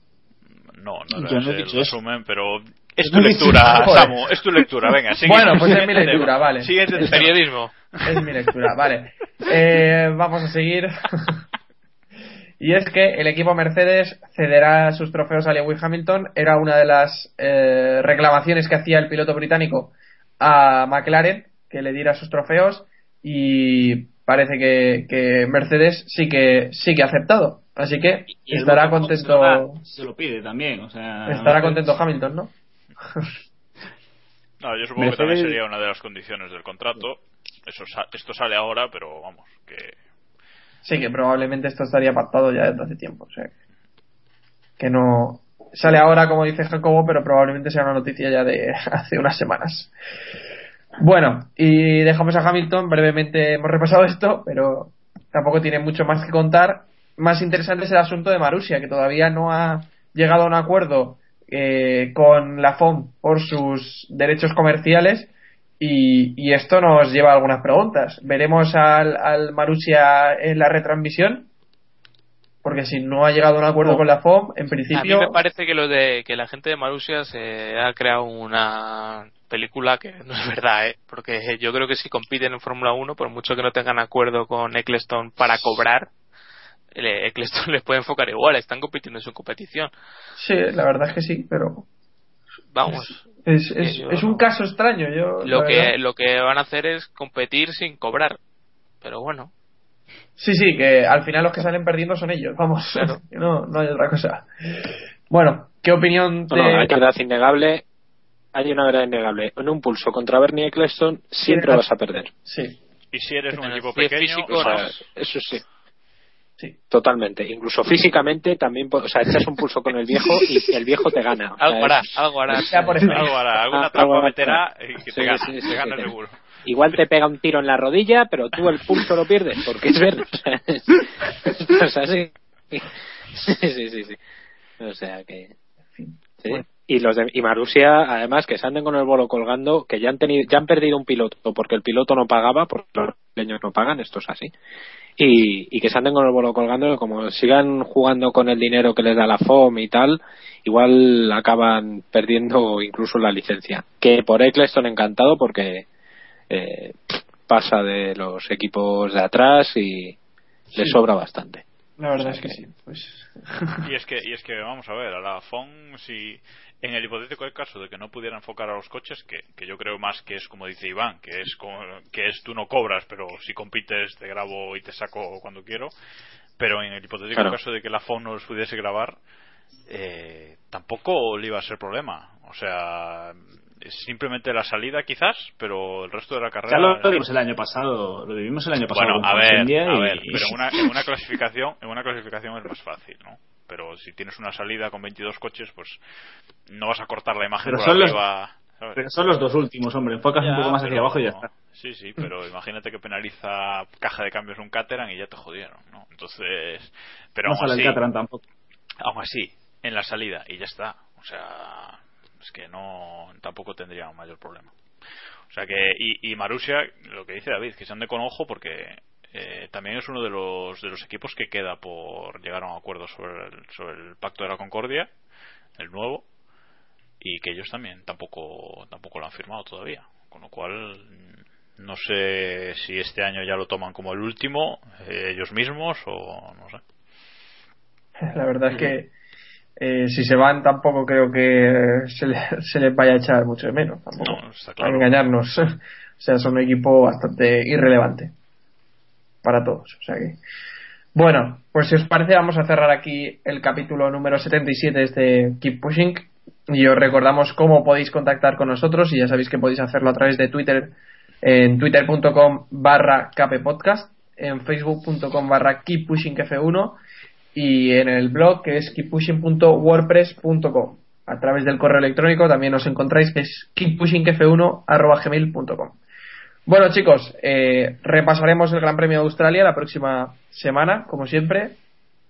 F: No, no,
G: Yo no he dicho eso.
F: resumen, pero es tu lectura. Samu, es tu lectura, venga, sigue.
A: Bueno, pues es mi lectura,
F: tema.
A: vale.
F: Siguiente
D: periodismo.
A: Es mi lectura, vale. Eh, vamos a seguir. y es que el equipo Mercedes cederá sus trofeos a Lewis Hamilton. Era una de las eh, reclamaciones que hacía el piloto británico a McLaren, que le diera sus trofeos. Y parece que, que Mercedes sí que sí que ha aceptado. Así que estará contento.
G: se lo da, Se lo pide también, o sea.
A: Estará contento Hamilton, ¿no?
F: No, yo supongo que también sería una de las condiciones del contrato. Eso sa- esto sale ahora, pero vamos, que
A: Sí, que probablemente esto estaría pactado ya desde hace tiempo. O sea, que no. Sale ahora, como dice Jacobo, pero probablemente sea una noticia ya de hace unas semanas. Bueno, y dejamos a Hamilton. Brevemente hemos repasado esto, pero tampoco tiene mucho más que contar. Más interesante es el asunto de Marusia, que todavía no ha llegado a un acuerdo eh, con la FOM por sus derechos comerciales. Y, y esto nos lleva a algunas preguntas. ¿Veremos al, al Marusia en la retransmisión? Porque si no ha llegado a un acuerdo
G: No.
A: con la FOM, en
D: A mí
A: principio.
D: me parece que lo de que la gente de Marusia se ha creado una película que no es verdad, ¿eh? Porque yo creo que si compiten en Fórmula 1, por mucho que no tengan acuerdo con Eccleston para cobrar, Eccleston les puede enfocar igual, están compitiendo en su competición.
A: Sí, la verdad es que sí, pero.
D: Vamos,
A: Es, es,
D: yo
A: es un caso extraño. Yo,
D: lo que,
A: verdad.
D: lo que van a hacer es competir sin cobrar. Pero bueno,
A: Sí, sí, que al final los que salen perdiendo son ellos. Vamos,
D: Claro.
A: que no, no hay otra cosa. Bueno, ¿qué opinión
H: No, no,
A: de-
H: hay una verdad innegable. Hay una verdad innegable. En un pulso contra Bernie Eccleston siempre
A: Sí,
H: vas a perder.
A: Sí,
F: y si eres un equipo pequeño,
D: físico,
H: O sea, eso sí.
A: Sí.
H: Totalmente. Incluso físicamente también, o sea, echas un pulso con el viejo y el viejo te gana. O sea,
D: algo hará, algo hará.
A: Ya por eso.
F: algo hará, alguna
H: Ah,
F: trampa meterá y que te
H: Sí,
F: gana,
H: sí,
F: te gana
H: sí.
F: seguro.
H: Igual te pega un tiro en la rodilla, pero tú el pulso lo pierdes porque es verde. O sea, sí. Sí, sí, sí, sí. O sea que. Sí.
A: Bueno.
H: Y los de, y Marusia, además, que se anden con el bolo colgando, que ya han tenido, ya han perdido un piloto porque el piloto no pagaba, porque los leños no pagan, esto es así. Y, y que se anden con el bolo colgando, como sigan jugando con el dinero que les da la FOM y tal, igual acaban perdiendo incluso la licencia. Que por Eccleston encantado porque eh, pasa de los equipos de atrás y le sobra bastante.
A: La verdad es que sí. Pues...
F: Y es que, y es que vamos a ver, a la FON, si en el hipotético caso de que no pudiera enfocar a los coches, que, que yo creo más que es como dice Iván, que es como- que es tú no cobras, pero si compites te grabo y te saco cuando quiero, pero en el hipotético
H: Claro.
F: caso de que la FON no los pudiese grabar, eh, tampoco le iba a ser problema. O sea, simplemente la salida quizás, pero el resto de la carrera...
G: Ya lo, lo vimos el año pasado, lo vivimos el año pasado.
F: Bueno, a ver,
G: y-
F: pero en una, en una clasificación, en una clasificación es más fácil, ¿no? Pero si tienes una salida con 22 coches, pues no vas a cortar la imagen
G: Pero
F: por
G: son los-
F: arriba. ¿sabes?
G: Pero son los dos últimos, hombre. Enfocas
F: Ya,
G: un poco más hacia abajo y ya está.
F: Sí, sí, pero imagínate que penaliza caja de cambios un Caterham y ya te jodieron, ¿no? Entonces, pero
G: no
F: aún
G: sale
F: así,
G: el Caterham tampoco.
F: aún así, en la salida y ya está. O sea, es que no, tampoco tendría un mayor problema. O sea que, y, Marusia, lo que dice David, que se ande con ojo porque eh, también es uno de los, de los equipos que queda por llegar a un acuerdo sobre el, Pacto de la Concordia, el nuevo, y que ellos también tampoco, tampoco lo han firmado todavía. Con lo cual, no sé si este año ya lo toman como el último, eh, ellos mismos, o no sé.
A: La verdad es que eh, si se van tampoco creo que se, le- se les vaya a echar mucho de menos. Tampoco.
F: No, está claro.
A: engañarnos. o sea, son un equipo bastante irrelevante para todos. O sea que. Bueno, pues si os parece, vamos a cerrar aquí el capítulo número 77 de este Keep Pushing. Y os recordamos cómo podéis contactar con nosotros. Y ya sabéis que podéis hacerlo a través de Twitter en twitter.com barra kppodcast, en facebook.com barra keeppushingf1 y en el blog que es keeppushing.wordpress.com. A través del correo electrónico también os encontráis que es keeppushingf1 Bueno chicos, eh, repasaremos el Gran Premio de Australia la próxima semana, como siempre.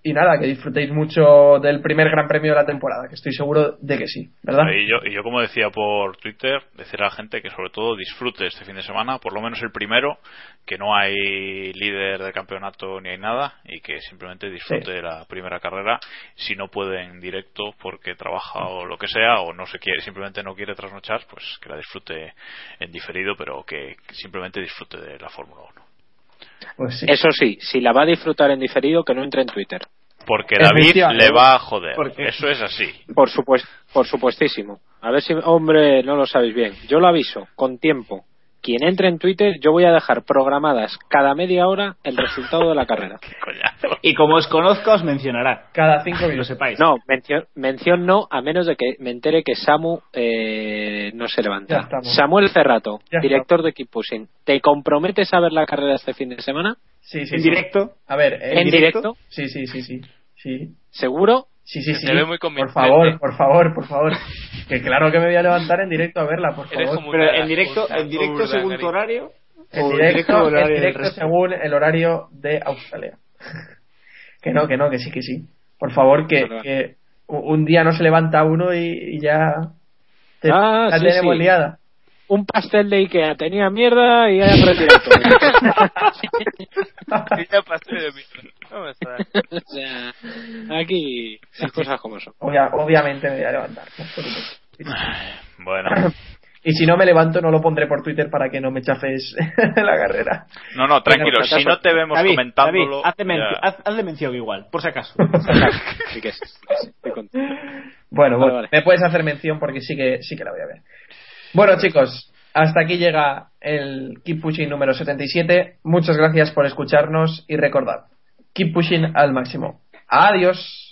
A: Y nada, que disfrutéis mucho del primer Gran Premio de la temporada, que estoy seguro de que sí, ¿verdad?
F: Y yo, y yo, como decía por Twitter, decir a la gente que sobre todo disfrute este fin de semana, por lo menos el primero, que no hay líder de campeonato ni hay nada, y que simplemente disfrute
A: Sí.
F: de la primera carrera. Si no puede en directo porque trabaja o lo que sea, o no se quiere, simplemente no quiere trasnochar, pues que la disfrute en diferido, pero que simplemente disfrute de la Fórmula 1.
A: Pues sí.
H: Eso sí, si la va a disfrutar en diferido, que no entre en Twitter.
F: Porque David le va a joder.
H: Porque-
F: Eso es así.
H: Por, por supuestísimo. A ver si, hombre, no lo sabéis bien. Yo lo aviso, con tiempo. Quien entre en Twitter, yo voy a dejar programadas cada media hora el resultado de la carrera.
G: Y como os conozco, os mencionará.
A: Cada cinco
G: Que lo
A: minutos.
G: sepáis.
H: No, mención, mención no, a menos de que me entere que Samu eh, no se levanta.
A: estamos.
H: Samuel Cerrato,
A: Ya
H: director de Keep Pushing, ¿te comprometes a ver la carrera este fin de semana?
A: Sí, sí,
G: en
A: sí.
G: directo.
A: A ver,
H: ¿En directo?
A: Sí, sí, sí, sí. Sí,
H: ¿Seguro?
A: Sí, sí.
D: Se
A: sí.
D: te ve muy
A: por favor, por favor, por favor. Que claro que me voy a levantar en directo a verla, por favor.
D: como
G: Pero en directo, en directo según tu horario.
A: En directo, en directo según el horario de Australia. que no, que no, que sí, que sí. Por favor, que, que un día no se levanta uno y, y ya te,
H: Ah,
A: la
H: sí,
A: tenemos
H: sí.
A: liada.
H: Un pastel de Ikea tenía mierda y hayan retirado todo.
D: Pasé de mí. No me jodas.
H: o sea, aquí las cosas como son.
A: Obvia- obviamente me voy a levantar.
F: Bueno.
A: Y si no me levanto, no lo pondré por Twitter para que no me chafes la carrera.
F: No, no, tranquilo.
H: si
F: no te vemos
G: David,
F: comentándolo.
G: David, mencio- haz- hazle mención igual, por si acaso.
H: Sí que sí, sí.
A: Bueno,
H: Vale,
A: bueno,
H: vale.
A: me puedes hacer mención porque sí que sí que la voy a ver. Bueno, chicos, hasta aquí llega el Keep Pushing número 77. Muchas gracias por escucharnos y recordad, keep pushing al máximo. Adiós.